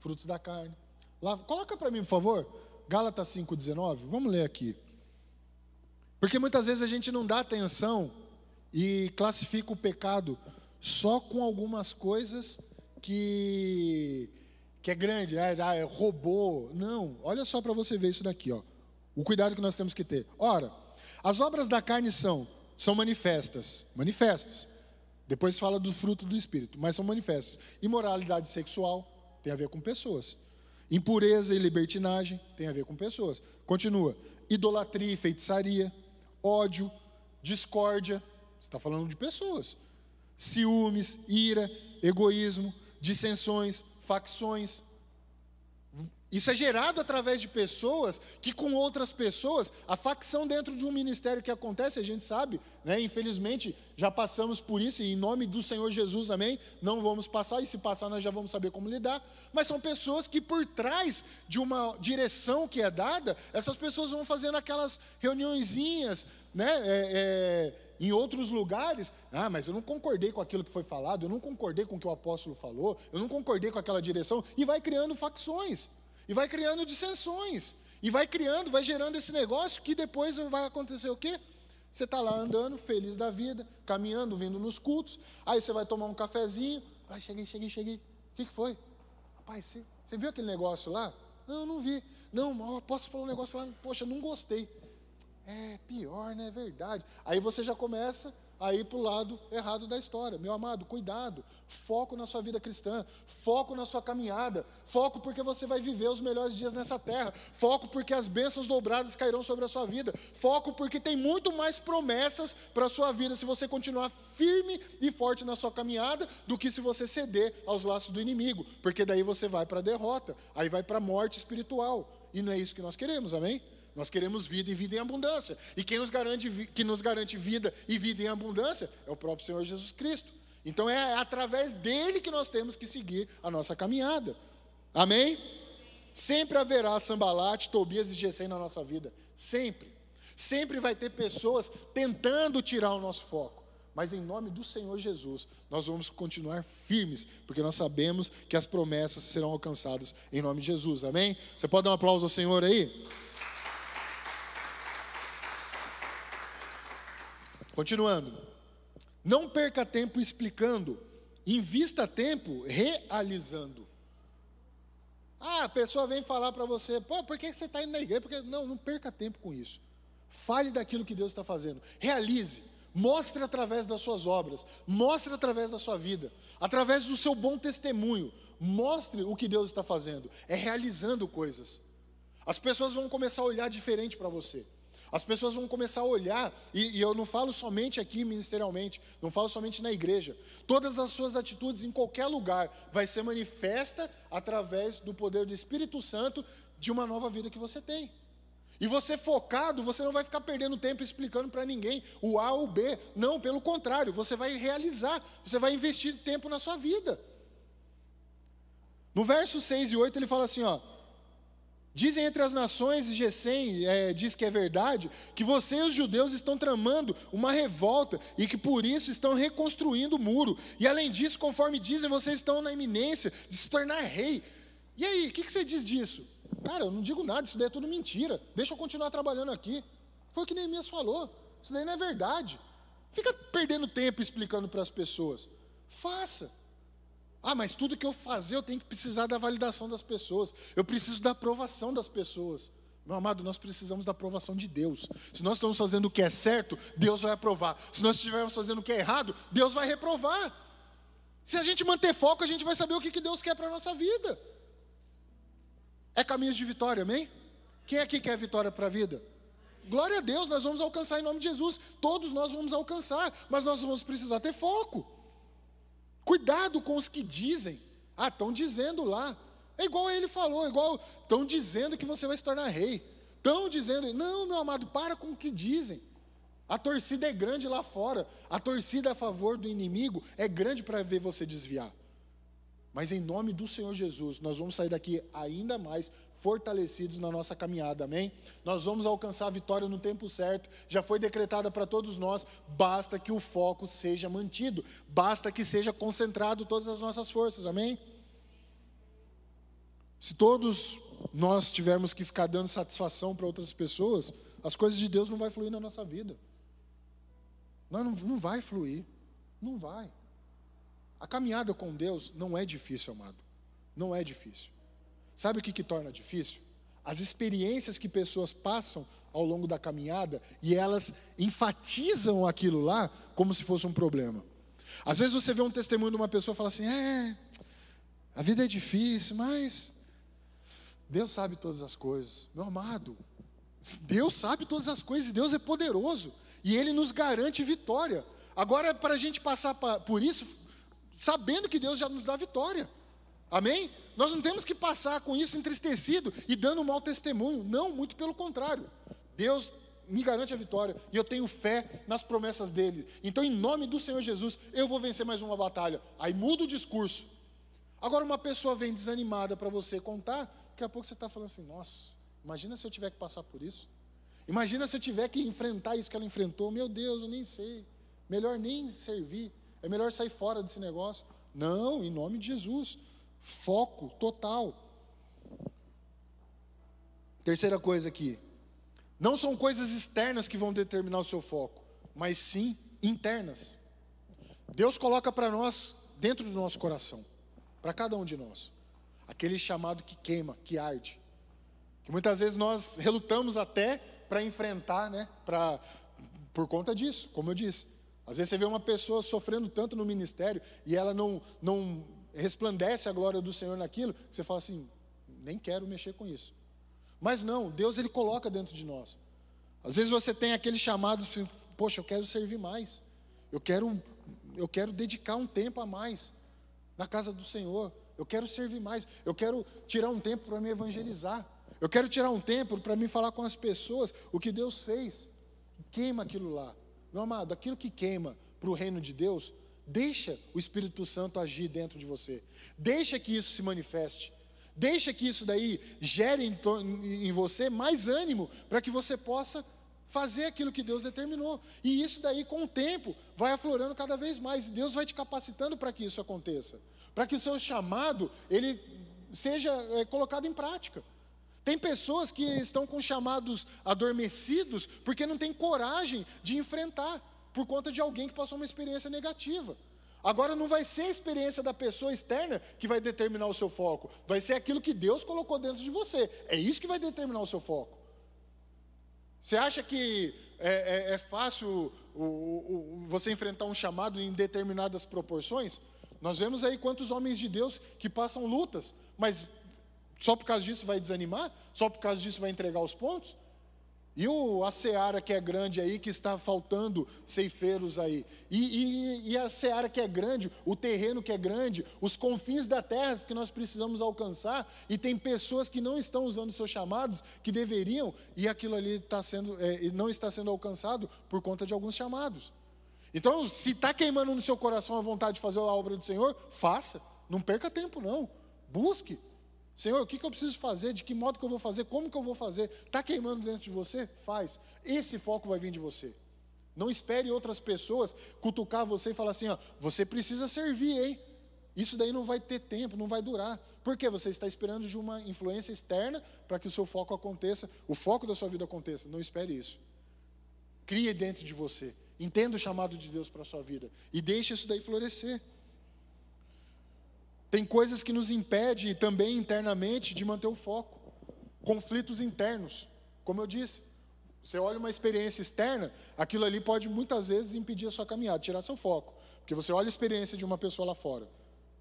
frutos da carne. Lá, coloca para mim, por favor. Gálatas 5,19, vamos ler aqui. Porque muitas vezes a gente não dá atenção e classifica o pecado só com algumas coisas que, que é grande, é, é robô. Não, olha só para você ver isso daqui, ó. O cuidado que nós temos que ter. Ora, as obras da carne são, são manifestas, manifestas. Depois fala do fruto do espírito, mas são manifestas. Imoralidade sexual tem a ver com pessoas. Impureza e libertinagem tem a ver com pessoas. Continua. Idolatria e feitiçaria, ódio, discórdia, está falando de pessoas. Ciúmes, ira, egoísmo, dissensões, facções, isso é gerado através de pessoas que, com outras pessoas, a facção dentro de um ministério que acontece, a gente sabe, né? infelizmente já passamos por isso, e em nome do Senhor Jesus, amém? Não vamos passar, e se passar nós já vamos saber como lidar. Mas são pessoas que, por trás de uma direção que é dada, essas pessoas vão fazendo aquelas reuniõezinhas, né? É, é, em outros lugares, ah, mas eu não concordei com aquilo que foi falado, eu não concordei com o que o apóstolo falou, eu não concordei com aquela direção, e vai criando facções. E vai criando dissensões. E vai criando, vai gerando esse negócio que depois vai acontecer o quê? Você está lá andando, feliz da vida, caminhando, vindo nos cultos. Aí você vai tomar um cafezinho. Ai, cheguei, cheguei, cheguei. O que, que foi? Rapaz, você, você viu aquele negócio lá? Não, não vi. Não, posso falar um negócio lá? Poxa, não gostei. É pior, né? É verdade. Aí você já começa a ir para o lado errado da história. Meu amado, cuidado, foco na sua vida cristã, foco na sua caminhada, foco porque você vai viver os melhores dias nessa terra, foco porque as bênçãos dobradas cairão sobre a sua vida, foco porque tem muito mais promessas para a sua vida se você continuar firme e forte na sua caminhada do que se você ceder aos laços do inimigo, porque daí você vai para a derrota, aí vai para a morte espiritual, e não é isso que nós queremos, amém? Nós queremos vida e vida em abundância. E quem nos garante, que nos garante vida e vida em abundância é o próprio Senhor Jesus Cristo. Então é através dele que nós temos que seguir a nossa caminhada. Amém? Sempre haverá Sambalate, Tobias e Gesem na nossa vida. Sempre. Sempre vai ter pessoas tentando tirar o nosso foco. Mas em nome do Senhor Jesus, nós vamos continuar firmes, porque nós sabemos que as promessas serão alcançadas em nome de Jesus. Amém? Você pode dar um aplauso ao Senhor aí? Continuando. Não perca tempo explicando, invista tempo realizando. Ah, a pessoa vem falar para você, pô, por que você está indo na igreja? Porque, não, não perca tempo com isso. Fale daquilo que Deus está fazendo. Realize. Mostre através das suas obras. Mostre através da sua vida. Através do seu bom testemunho. Mostre o que Deus está fazendo. É realizando coisas. As pessoas vão começar a olhar diferente para você. As pessoas vão começar a olhar, e, e, eu não falo somente aqui ministerialmente, não falo somente na igreja. Todas as suas atitudes em qualquer lugar vai ser manifesta através do poder do Espírito Santo de uma nova vida que você tem. E você focado, você não vai ficar perdendo tempo explicando para ninguém o A ou o B. Não, pelo contrário, você vai realizar, você vai investir tempo na sua vida. No verso 6 e 8 ele fala assim, ó: Dizem entre as nações, e é, diz que é verdade, que você e os judeus estão tramando uma revolta e que por isso estão reconstruindo o muro. E além disso, conforme dizem, vocês estão na iminência de se tornar rei. E aí, o que, que você diz disso? Cara, eu não digo nada, isso daí é tudo mentira. Deixa eu continuar trabalhando aqui. Foi o que Neemias falou. Isso daí não é verdade. Fica perdendo tempo explicando para as pessoas. Faça. Ah, mas tudo que eu fazer eu tenho que precisar da validação das pessoas. Eu preciso da aprovação das pessoas. Meu amado, nós precisamos da aprovação de Deus. Se nós estamos fazendo o que é certo, Deus vai aprovar. Se nós estivermos fazendo o que é errado, Deus vai reprovar. Se a gente manter foco, a gente vai saber o que Deus quer para a nossa vida. É caminhos de vitória, amém? Quem aqui quer vitória para a vida? Glória a Deus, nós vamos alcançar em nome de Jesus. Todos nós vamos alcançar, mas nós vamos precisar ter foco. Cuidado com os que dizem. Ah, estão dizendo lá. É igual ele falou, igual estão dizendo que você vai se tornar rei. Estão dizendo, não, meu amado, para com o que dizem. A torcida é grande lá fora. A torcida a favor do inimigo é grande para ver você desviar. Mas em nome do Senhor Jesus, nós vamos sair daqui ainda mais fortalecidos na nossa caminhada, amém? Nós vamos alcançar a vitória no tempo certo, já foi decretada para todos nós, basta que o foco seja mantido, basta que seja concentrado todas as nossas forças, amém? Se todos nós tivermos que ficar dando satisfação para outras pessoas, as coisas de Deus não vai fluir na nossa vida. Não, não, não vai fluir, não vai. A caminhada com Deus não é difícil, amado, não é difícil. Sabe o que, que torna difícil? As experiências que pessoas passam ao longo da caminhada e elas enfatizam aquilo lá como se fosse um problema. Às vezes você vê um testemunho de uma pessoa e fala assim: é, a vida é difícil, mas Deus sabe todas as coisas. Meu amado, Deus sabe todas as coisas e Deus é poderoso e Ele nos garante vitória. Agora, para a gente passar por isso, sabendo que Deus já nos dá vitória. Amém? Nós não temos que passar com isso entristecido e dando um mau testemunho. Não, muito pelo contrário. Deus me garante a vitória e eu tenho fé nas promessas dele. Então, em nome do Senhor Jesus, eu vou vencer mais uma batalha. Aí muda o discurso. Agora, uma pessoa vem desanimada para você contar, daqui a pouco você está falando assim: nossa, imagina se eu tiver que passar por isso. Imagina se eu tiver que enfrentar isso que ela enfrentou. Meu Deus, eu nem sei. Melhor nem servir. É melhor sair fora desse negócio. Não, em nome de Jesus. Foco total. Terceira coisa aqui. Não são coisas externas que vão determinar o seu foco, mas sim internas. Deus coloca para nós, dentro do nosso coração, para cada um de nós, aquele chamado que queima, que arde. Que muitas vezes nós relutamos até para enfrentar, né? Pra, por conta disso, como eu disse. Às vezes você vê uma pessoa sofrendo tanto no ministério e ela não, não resplandece a glória do Senhor naquilo, que você fala assim, nem quero mexer com isso. Mas não, Deus ele coloca dentro de nós. Às vezes você tem aquele chamado assim, poxa, eu quero servir mais. Eu quero eu quero dedicar um tempo a mais na casa do Senhor. Eu quero servir mais. Eu quero tirar um tempo para me evangelizar. Eu quero tirar um tempo para me falar com as pessoas o que Deus fez. Queima aquilo lá. Meu amado, aquilo que queima para o reino de Deus, deixa o Espírito Santo agir dentro de você. Deixa que isso se manifeste. Deixa que isso daí gere em, em você mais ânimo para que você possa fazer aquilo que Deus determinou. E isso daí, com o tempo, vai aflorando cada vez mais. Deus vai te capacitando para que isso aconteça. Para que o seu chamado, ele seja é, colocado em prática. Tem pessoas que estão com chamados adormecidos porque não têm coragem de enfrentar por conta de alguém que passou uma experiência negativa. Agora não vai ser a experiência da pessoa externa que vai determinar o seu foco, vai ser aquilo que Deus colocou dentro de você. É isso que vai determinar o seu foco. Você acha que é, é, é fácil o, o, você enfrentar um chamado em determinadas proporções? Nós vemos aí quantos homens de Deus que passam lutas, mas só por causa disso vai desanimar? Só por causa disso vai entregar os pontos? E o, a seara que é grande aí, que está faltando ceifeiros aí. E, e, e, a seara que é grande, o terreno que é grande, os confins da terra que nós precisamos alcançar. E tem pessoas que não estão usando seus chamados, que deveriam, e aquilo ali está sendo, é, não está sendo alcançado por conta de alguns chamados. Então, se está queimando no seu coração a vontade de fazer a obra do Senhor, faça. Não perca tempo, não. Busque. Senhor, o que, que eu preciso fazer? De que modo que eu vou fazer? Como que eu vou fazer? Está queimando dentro de você? Faz. Esse foco vai vir de você. Não espere outras pessoas cutucar você e falar assim: ó, você precisa servir, hein? Isso daí não vai ter tempo, não vai durar. Por quê? Você está esperando de uma influência externa para que o seu foco aconteça, o foco da sua vida aconteça. Não espere isso. Crie dentro de você. Entenda o chamado de Deus para a sua vida. E deixe isso daí florescer. Tem coisas que nos impedem também internamente de manter o foco. Conflitos internos, como eu disse. Você olha uma experiência externa, aquilo ali pode muitas vezes impedir a sua caminhada, tirar seu foco. Porque você olha a experiência de uma pessoa lá fora,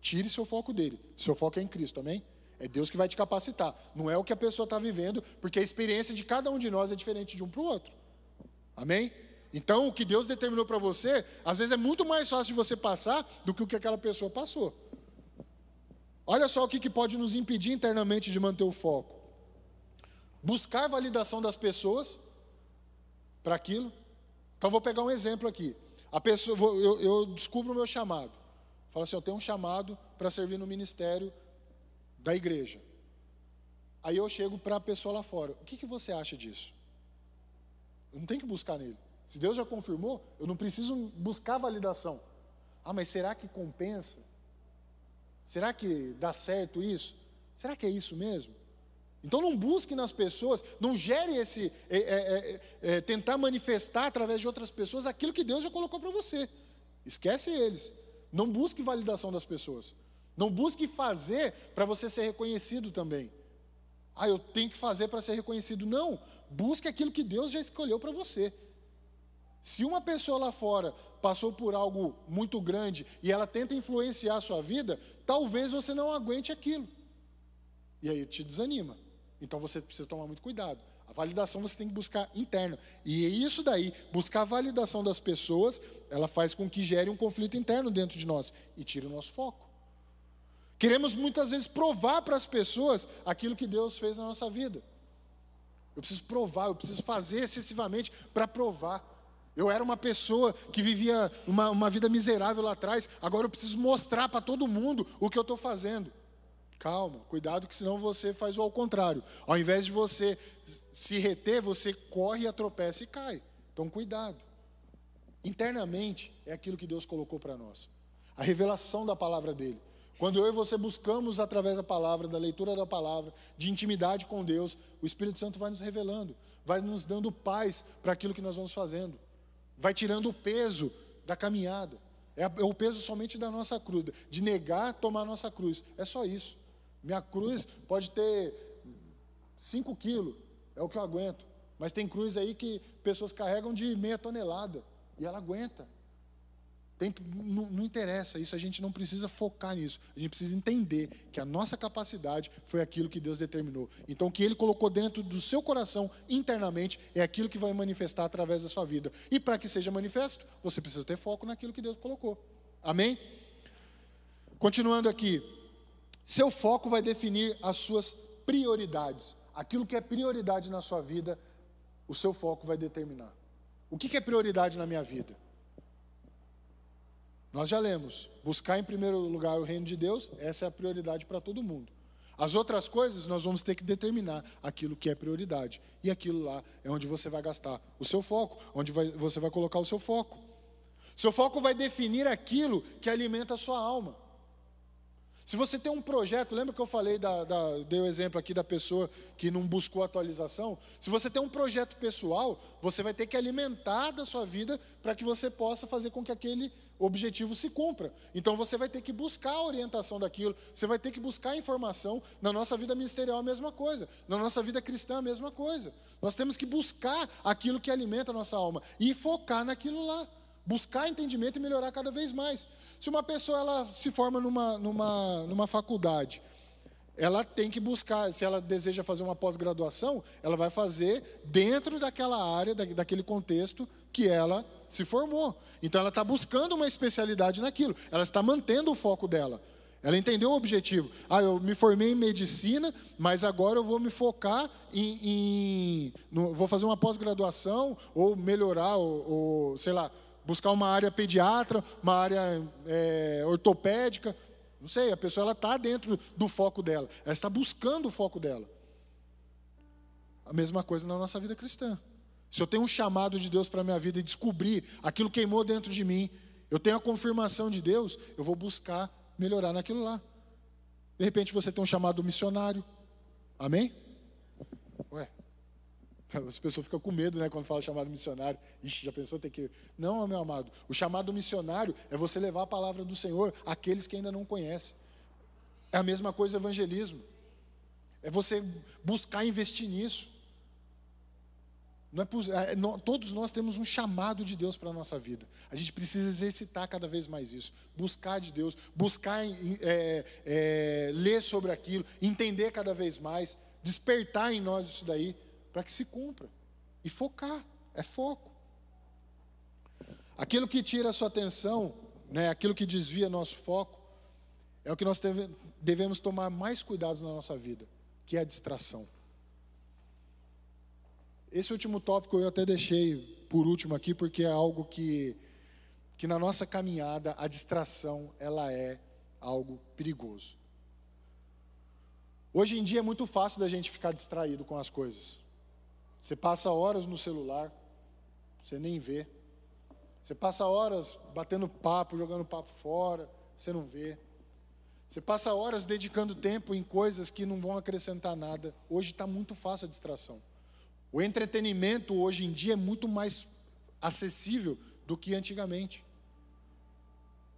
tire seu foco dele. Seu foco é em Cristo, amém? É Deus que vai te capacitar. Não é o que a pessoa está vivendo, porque a experiência de cada um de nós é diferente de um para o outro. Amém? Então, o que Deus determinou para você, às vezes é muito mais fácil de você passar do que o que aquela pessoa passou. Olha só o que, que pode nos impedir internamente de manter o foco: buscar validação das pessoas para aquilo. Então, vou pegar um exemplo aqui. A pessoa, eu, eu descubro o meu chamado. Falo assim: eu tenho um chamado para servir no ministério da igreja. Aí eu chego para a pessoa lá fora: o que, que você acha disso? Eu não tenho que buscar nele. Se Deus já confirmou, eu não preciso buscar validação. Ah, mas será que compensa? Será que dá certo isso? Será que é isso mesmo? Então não busque nas pessoas, não gere esse, é, é, é, é tentar manifestar através de outras pessoas aquilo que Deus já colocou para você. Esquece eles. Não busque validação das pessoas. Não busque fazer para você ser reconhecido também. Ah, eu tenho que fazer para ser reconhecido. Não. Busque aquilo que Deus já escolheu para você. Se uma pessoa lá fora passou por algo muito grande e ela tenta influenciar a sua vida, talvez você não aguente aquilo. E aí te desanima. Então você precisa tomar muito cuidado. A validação você tem que buscar interna. E isso daí, buscar a validação das pessoas, ela faz com que gere um conflito interno dentro de nós e tire o nosso foco. Queremos muitas vezes provar para as pessoas aquilo que Deus fez na nossa vida. Eu preciso provar, eu preciso fazer excessivamente para provar. Eu era uma pessoa que vivia uma, uma vida miserável lá atrás, agora eu preciso mostrar para todo mundo o que eu estou fazendo. Calma, cuidado, que senão você faz o ao contrário. Ao invés de você se reter, você corre, atropessa e cai. Então, cuidado. Internamente, é aquilo que Deus colocou para nós a revelação da palavra dele. Quando eu e você buscamos através da palavra, da leitura da palavra, de intimidade com Deus, o Espírito Santo vai nos revelando, vai nos dando paz para aquilo que nós vamos fazendo vai tirando o peso da caminhada. É, é o peso somente da nossa cruz, de negar tomar a nossa cruz. É só isso. Minha cruz pode ter 5 quilos, é o que eu aguento. Mas tem cruz aí que pessoas carregam de meia tonelada e ela aguenta. Tem, não, não, interessa isso, a gente não precisa focar nisso. A gente precisa entender que a nossa capacidade foi aquilo que Deus determinou. Então, o que Ele colocou dentro do seu coração internamente é aquilo que vai manifestar através da sua vida. E para que seja manifesto, você precisa ter foco naquilo que Deus colocou. Amém? Continuando aqui. Seu foco vai definir as suas prioridades. Aquilo que é prioridade na sua vida, o seu foco vai determinar. O que é prioridade na minha vida? Nós já lemos, buscar em primeiro lugar o reino de Deus, essa é a prioridade para todo mundo. As outras coisas nós vamos ter que determinar aquilo que é prioridade. E aquilo lá é onde você vai gastar o seu foco, onde vai, você vai colocar o seu foco. Seu foco vai definir aquilo que alimenta a sua alma. Se você tem um projeto, lembra que eu falei, da, da, dei o exemplo aqui da pessoa que não buscou atualização? Se você tem um projeto pessoal, você vai ter que alimentar da sua vida para que você possa fazer com que aquele objetivo se cumpra. Então você vai ter que buscar a orientação daquilo, você vai ter que buscar informação. Na nossa vida ministerial a mesma coisa, na nossa vida cristã a mesma coisa. Nós temos que buscar aquilo que alimenta a nossa alma e focar naquilo lá buscar entendimento e melhorar cada vez mais. Se uma pessoa ela se forma numa, numa, numa faculdade, ela tem que buscar, se ela deseja fazer uma pós-graduação, ela vai fazer dentro daquela área, daquele contexto que ela se formou. Então ela está buscando uma especialidade naquilo, ela está mantendo o foco dela. Ela entendeu o objetivo. Ah, eu me formei em medicina, mas agora eu vou me focar em. em no, vou fazer uma pós-graduação, ou melhorar, ou, ou sei lá, buscar uma área pediatra, uma área é, ortopédica. Não sei, a pessoa ela está dentro do foco dela, ela está buscando o foco dela. A mesma coisa na nossa vida cristã. Se eu tenho um chamado de Deus para a minha vida e descobrir aquilo queimou dentro de mim, eu tenho a confirmação de Deus, eu vou buscar melhorar naquilo lá. De repente você tem um chamado missionário. Amém? Ué, as pessoas ficam com medo, né, quando fala chamado missionário. Ixi, já pensou ter que. Não, meu amado. O chamado missionário é você levar a palavra do Senhor àqueles que ainda não conhecem. É a mesma coisa o evangelismo. É você buscar investir nisso. Não é, é, não, todos nós temos um chamado de Deus para a nossa vida. A gente precisa exercitar cada vez mais isso. Buscar de Deus, buscar é, é, ler sobre aquilo, entender cada vez mais, despertar em nós isso daí para que se cumpra. E focar, é foco. Aquilo que tira a sua atenção, né, aquilo que desvia nosso foco, é o que nós devemos tomar mais cuidados na nossa vida, que é a distração. Esse último tópico eu até deixei por último aqui, porque é algo que, que na nossa caminhada, a distração, ela é algo perigoso. Hoje em dia é muito fácil da gente ficar distraído com as coisas. Você passa horas no celular, você nem vê. Você passa horas batendo papo, jogando papo fora, você não vê. Você passa horas dedicando tempo em coisas que não vão acrescentar nada. Hoje está muito fácil a distração. O entretenimento hoje em dia é muito mais acessível do que antigamente.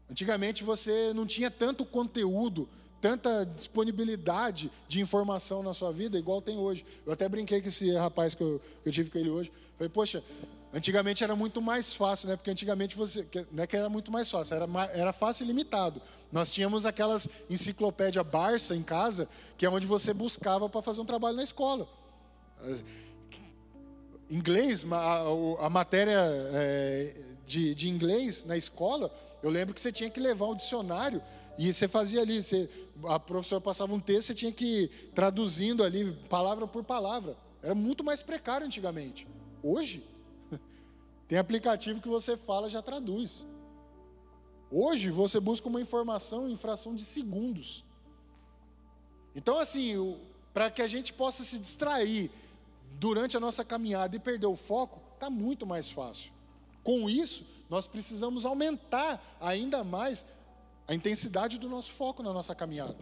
Antigamente você não tinha tanto conteúdo tanta disponibilidade de informação na sua vida igual tem hoje. Eu até brinquei com esse rapaz que eu, que eu tive com ele hoje. Falei, poxa, antigamente era muito mais fácil, né? Porque antigamente você. Não é que era muito mais fácil, era, era fácil e limitado. Nós tínhamos aquelas enciclopédia Barça em casa, que é onde você buscava para fazer um trabalho na escola. Inglês, a, a matéria é, de, de inglês na escola, eu lembro que você tinha que levar um dicionário e você fazia ali, você, a professora passava um texto, você tinha que ir traduzindo ali, palavra por palavra. Era muito mais precário antigamente. Hoje, *laughs* tem aplicativo que você fala já traduz. Hoje, você busca uma informação em fração de segundos. Então, assim, para que a gente possa se distrair durante a nossa caminhada e perder o foco, está muito mais fácil. Com isso, nós precisamos aumentar ainda mais a intensidade do nosso foco na nossa caminhada.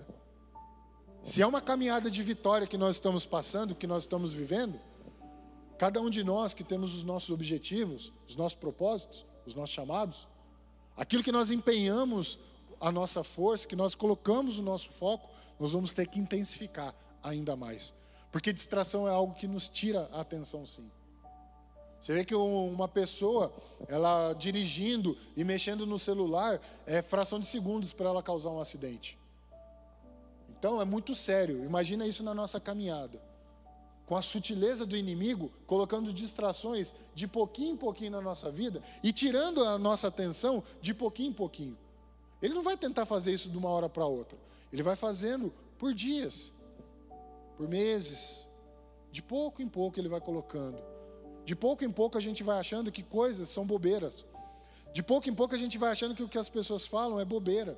Se é uma caminhada de vitória que nós estamos passando, que nós estamos vivendo, cada um de nós que temos os nossos objetivos, os nossos propósitos, os nossos chamados, aquilo que nós empenhamos a nossa força, que nós colocamos o nosso foco, nós vamos ter que intensificar ainda mais. Porque distração é algo que nos tira a atenção, sim. Você vê que uma pessoa, ela dirigindo e mexendo no celular, é fração de segundos para ela causar um acidente. Então é muito sério. Imagina isso na nossa caminhada. Com a sutileza do inimigo, colocando distrações de pouquinho em pouquinho na nossa vida e tirando a nossa atenção de pouquinho em pouquinho. Ele não vai tentar fazer isso de uma hora para outra. Ele vai fazendo por dias, por meses. De pouco em pouco ele vai colocando. De pouco em pouco a gente vai achando que coisas são bobeiras. De pouco em pouco a gente vai achando que o que as pessoas falam é bobeira.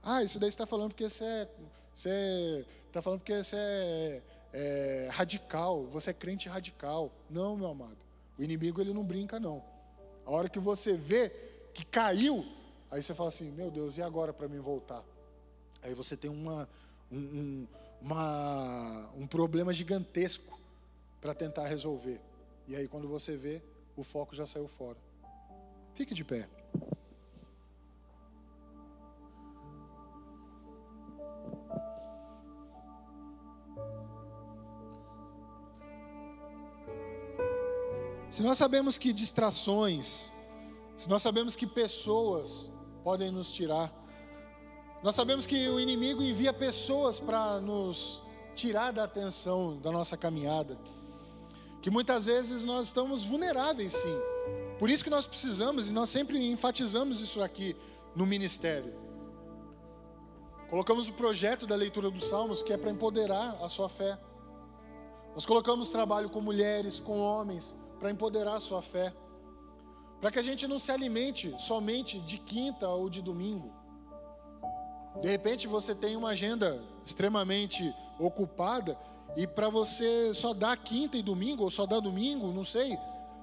Ah, isso daí está falando porque você é, você está falando porque você é, é radical, você é crente radical. Não, meu amado. O inimigo ele não brinca não. A hora que você vê que caiu, aí você fala assim, meu Deus, e agora para mim voltar? Aí você tem uma, um, um, uma, um problema gigantesco para tentar resolver. E aí, quando você vê, o foco já saiu fora. Fique de pé. Se nós sabemos que distrações, se nós sabemos que pessoas podem nos tirar, nós sabemos que o inimigo envia pessoas para nos tirar da atenção da nossa caminhada que muitas vezes nós estamos vulneráveis, sim. Por isso que nós precisamos, e nós sempre enfatizamos isso aqui no ministério. Colocamos o projeto da leitura dos Salmos, que é para empoderar a sua fé. Nós colocamos trabalho com mulheres, com homens, para empoderar a sua fé. Para que a gente não se alimente somente de quinta ou de domingo. De repente você tem uma agenda extremamente ocupada e para você só dar quinta e domingo, ou só dar domingo, não sei.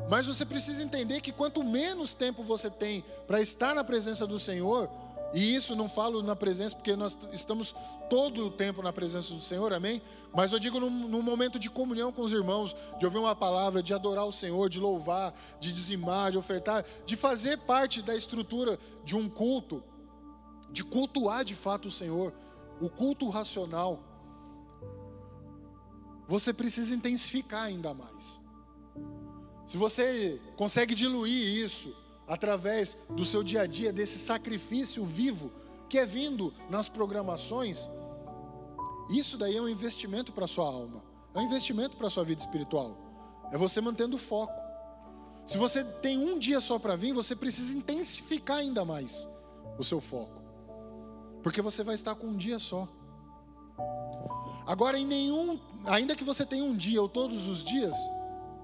Mas você precisa entender que quanto menos tempo você tem para estar na presença do Senhor, e isso não falo na presença porque nós estamos todo o tempo na presença do Senhor, amém? Mas eu digo num, momento de comunhão com os irmãos, de ouvir uma palavra, de adorar o Senhor, de louvar, de dizimar, de ofertar, de fazer parte da estrutura de um culto, de cultuar de fato o Senhor, o culto racional você precisa intensificar ainda mais. Se você consegue diluir isso através do seu dia a dia, desse sacrifício vivo que é vindo nas programações, isso daí é um investimento para a sua alma, é um investimento para a sua vida espiritual. É você mantendo o foco. Se você tem um dia só para vir, você precisa intensificar ainda mais o seu foco, porque você vai estar com um dia só. Agora, em nenhum, ainda que você tenha um dia ou todos os dias,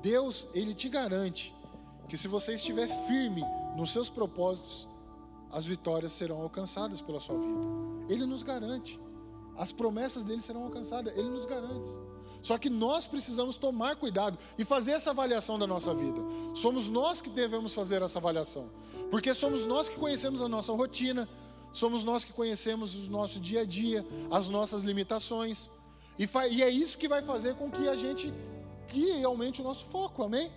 Deus, Ele te garante que se você estiver firme nos seus propósitos, as vitórias serão alcançadas pela sua vida. Ele nos garante. As promessas dele serão alcançadas, ele nos garante. Só que nós precisamos tomar cuidado e fazer essa avaliação da nossa vida. Somos nós que devemos fazer essa avaliação, porque somos nós que conhecemos a nossa rotina, somos nós que conhecemos o nosso dia a dia, as nossas limitações. E, e é isso que vai fazer com que a gente que aumente o nosso foco, amém?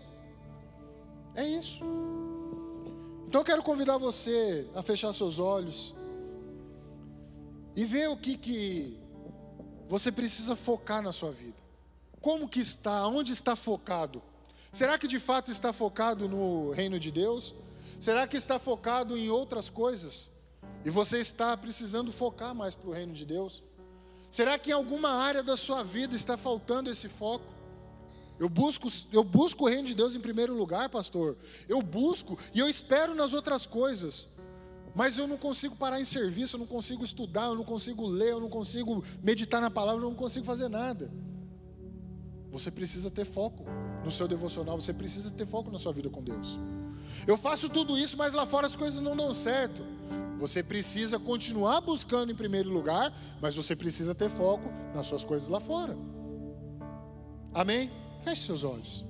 É isso. Então eu quero convidar você a fechar seus olhos e ver o que, que você precisa focar na sua vida. Como que está? Onde está focado? Será que de fato está focado no reino de Deus? Será que está focado em outras coisas? E você está precisando focar mais para o reino de Deus? Será que em alguma área da sua vida está faltando esse foco? Eu busco, eu busco o reino de Deus em primeiro lugar, pastor. Eu busco e eu espero nas outras coisas. Mas eu não consigo parar em serviço, eu não consigo estudar, eu não consigo ler, eu não consigo meditar na palavra, eu não consigo fazer nada. Você precisa ter foco no seu devocional, você precisa ter foco na sua vida com Deus. Eu faço tudo isso, mas lá fora as coisas não dão certo. Você precisa continuar buscando em primeiro lugar, mas você precisa ter foco nas suas coisas lá fora. Amém? Feche seus olhos.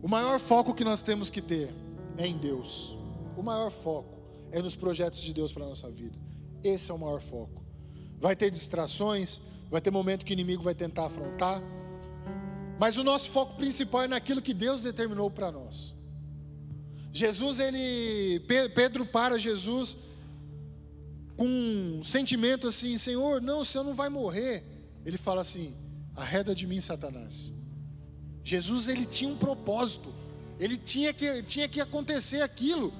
O maior foco que nós temos que ter é em Deus. O maior foco é nos projetos de Deus para a nossa vida. Esse é o maior foco. Vai ter distrações, vai ter momento que o inimigo vai tentar afrontar, mas o nosso foco principal é naquilo que Deus determinou para nós. Jesus, ele. Pedro para Jesus com um sentimento assim: Senhor, não, o Senhor não vai morrer. Ele fala assim: arreda de mim, Satanás. Jesus ele tinha um propósito. Ele tinha que, tinha que acontecer aquilo.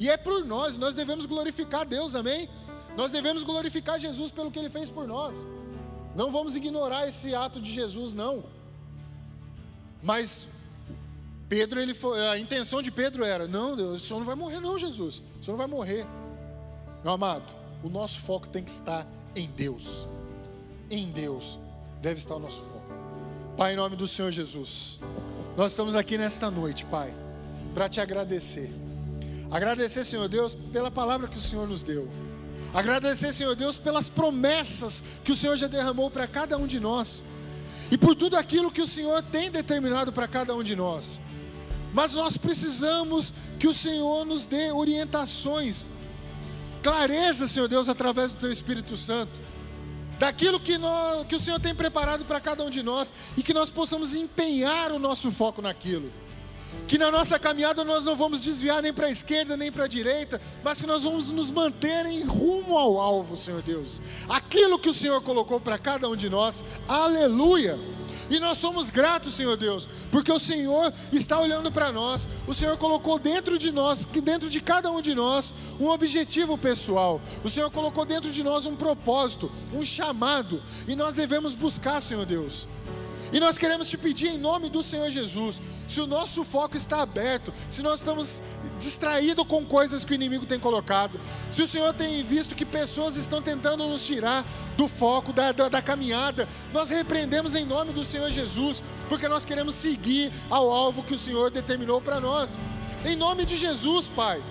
E é por nós, nós devemos glorificar Deus, amém? Nós devemos glorificar Jesus pelo que ele fez por nós. Não vamos ignorar esse ato de Jesus, não. Mas Pedro, ele foi, a intenção de Pedro era: não, Deus, o senhor não vai morrer, não, Jesus. O senhor não vai morrer. Meu amado, o nosso foco tem que estar em Deus. Em Deus deve estar o nosso foco. Pai, em nome do Senhor Jesus, nós estamos aqui nesta noite, Pai, para te agradecer. Agradecer, Senhor Deus, pela palavra que o Senhor nos deu. Agradecer, Senhor Deus, pelas promessas que o Senhor já derramou para cada um de nós. E por tudo aquilo que o Senhor tem determinado para cada um de nós. Mas nós precisamos que o Senhor nos dê orientações, clareza, Senhor Deus, através do Teu Espírito Santo, daquilo que, nós, que o Senhor tem preparado para cada um de nós e que nós possamos empenhar o nosso foco naquilo que na nossa caminhada nós não vamos desviar nem para a esquerda nem para a direita, mas que nós vamos nos manter em rumo ao alvo, Senhor Deus. Aquilo que o Senhor colocou para cada um de nós, aleluia. E nós somos gratos, Senhor Deus, porque o Senhor está olhando para nós. O Senhor colocou dentro de nós, dentro de cada um de nós, um objetivo pessoal. O Senhor colocou dentro de nós um propósito, um chamado, e nós devemos buscar, Senhor Deus. E nós queremos te pedir em nome do Senhor Jesus, se o nosso foco está aberto, se nós estamos distraídos com coisas que o inimigo tem colocado, se o Senhor tem visto que pessoas estão tentando nos tirar do foco, da, da, da caminhada, nós repreendemos em nome do Senhor Jesus, porque nós queremos seguir ao alvo que o Senhor determinou para nós. Em nome de Jesus, Pai.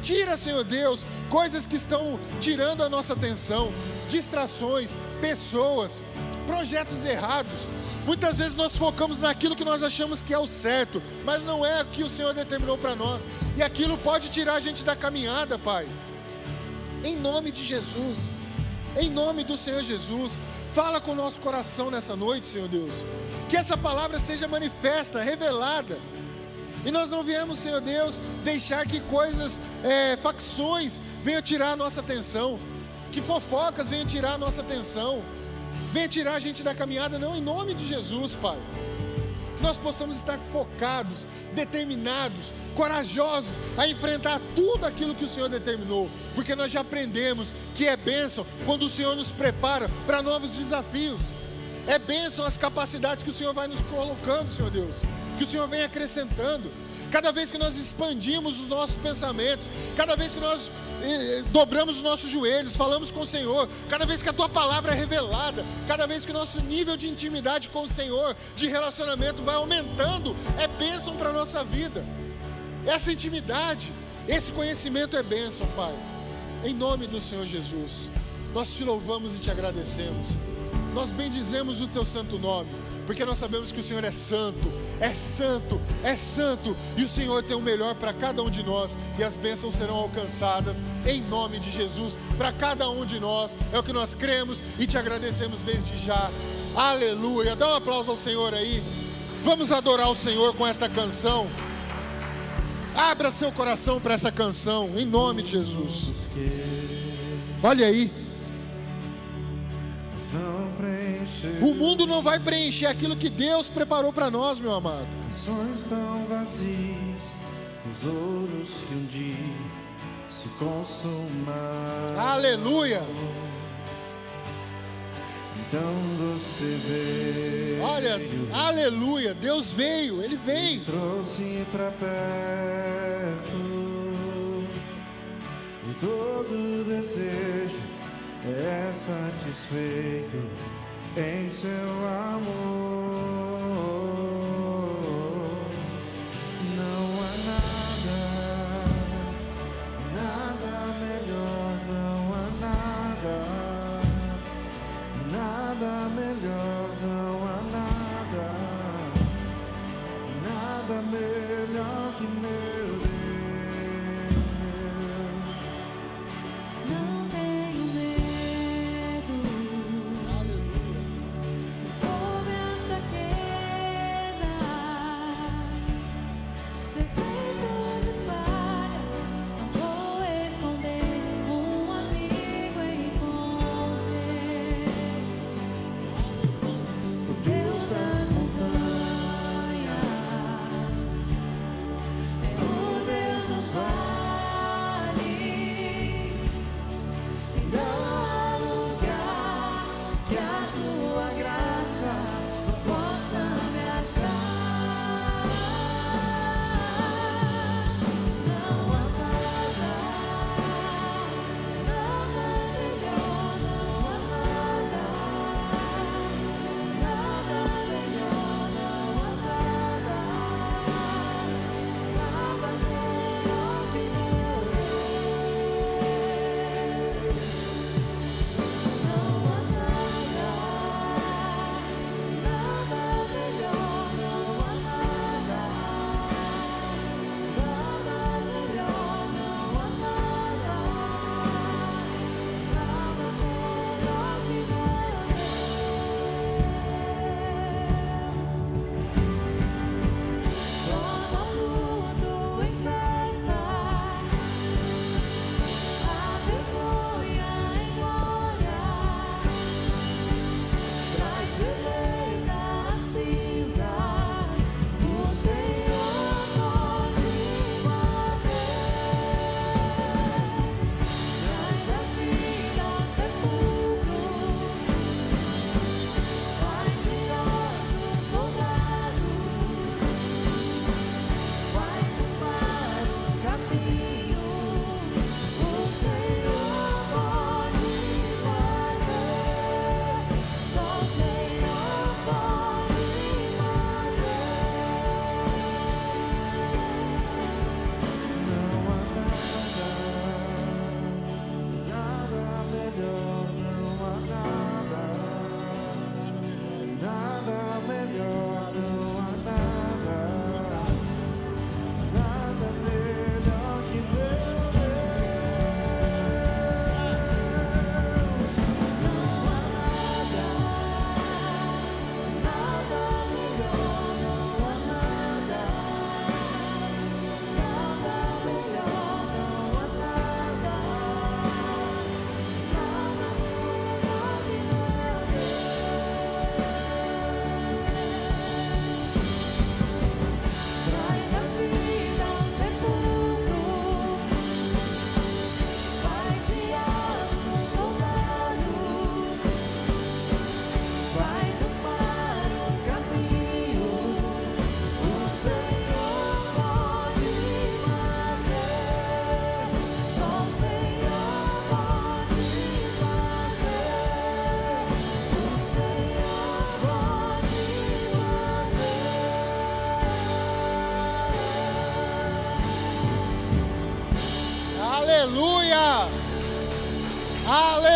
Tira, Senhor Deus, coisas que estão tirando a nossa atenção, distrações, pessoas, projetos errados. Muitas vezes nós focamos naquilo que nós achamos que é o certo, mas não é o que o Senhor determinou para nós. E aquilo pode tirar a gente da caminhada, Pai. Em nome de Jesus, em nome do Senhor Jesus, fala com o nosso coração nessa noite, Senhor Deus. Que essa palavra seja manifesta, revelada. E nós não viemos, Senhor Deus, deixar que coisas, é, facções, venham tirar a nossa atenção, que fofocas venham tirar a nossa atenção venha tirar a gente da caminhada, não, em nome de Jesus, Pai. Que nós possamos estar focados, determinados, corajosos a enfrentar tudo aquilo que o Senhor determinou, porque nós já aprendemos que é bênção quando o Senhor nos prepara para novos desafios. É bênção as capacidades que o Senhor vai nos colocando, Senhor Deus, que o Senhor vem acrescentando cada vez que nós expandimos os nossos pensamentos, cada vez que nós eh, eh, dobramos os nossos joelhos, falamos com o Senhor, cada vez que a tua palavra é revelada, cada vez que o nosso nível de intimidade com o Senhor, de relacionamento vai aumentando, é bênção para a nossa vida. Essa intimidade, esse conhecimento é bênção, Pai. Em nome do Senhor Jesus, nós te louvamos e te agradecemos. Nós bendizemos o teu santo nome, porque nós sabemos que o Senhor é santo, é santo, é santo, e o Senhor tem o melhor para cada um de nós, e as bênçãos serão alcançadas em nome de Jesus para cada um de nós. É o que nós cremos e te agradecemos desde já. Aleluia. Dá um aplauso ao Senhor aí. Vamos adorar o Senhor com esta canção. Abra seu coração para essa canção, em nome de Jesus. Olha aí. O mundo não vai preencher aquilo que Deus preparou para nós, meu amado. Sonhos tão vazios, tesouros que um dia se consumaram. Aleluia! Então você veio. Olha, aleluia, Deus veio, Ele vem. Trouxe para perto e todo desejo é satisfeito em seu amor. Não há nada, nada melhor, não há nada, nada melhor,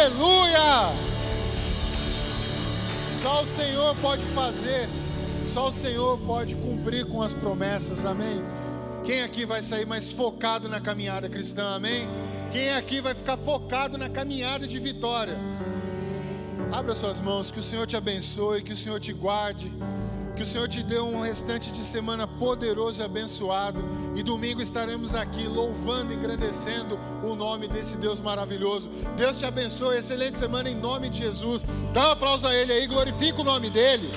Aleluia! Só o Senhor pode fazer, só o Senhor pode cumprir com as promessas, amém? Quem aqui vai sair mais focado na caminhada cristã, amém? Quem aqui vai ficar focado na caminhada de vitória? Abra suas mãos, que o Senhor te abençoe, que o Senhor te guarde. Que o Senhor te dê um restante de semana poderoso e abençoado. E domingo estaremos aqui louvando e engrandecendo o nome desse Deus maravilhoso. Deus te abençoe. Excelente semana em nome de Jesus. Dá um aplauso a Ele aí, glorifica o nome dEle.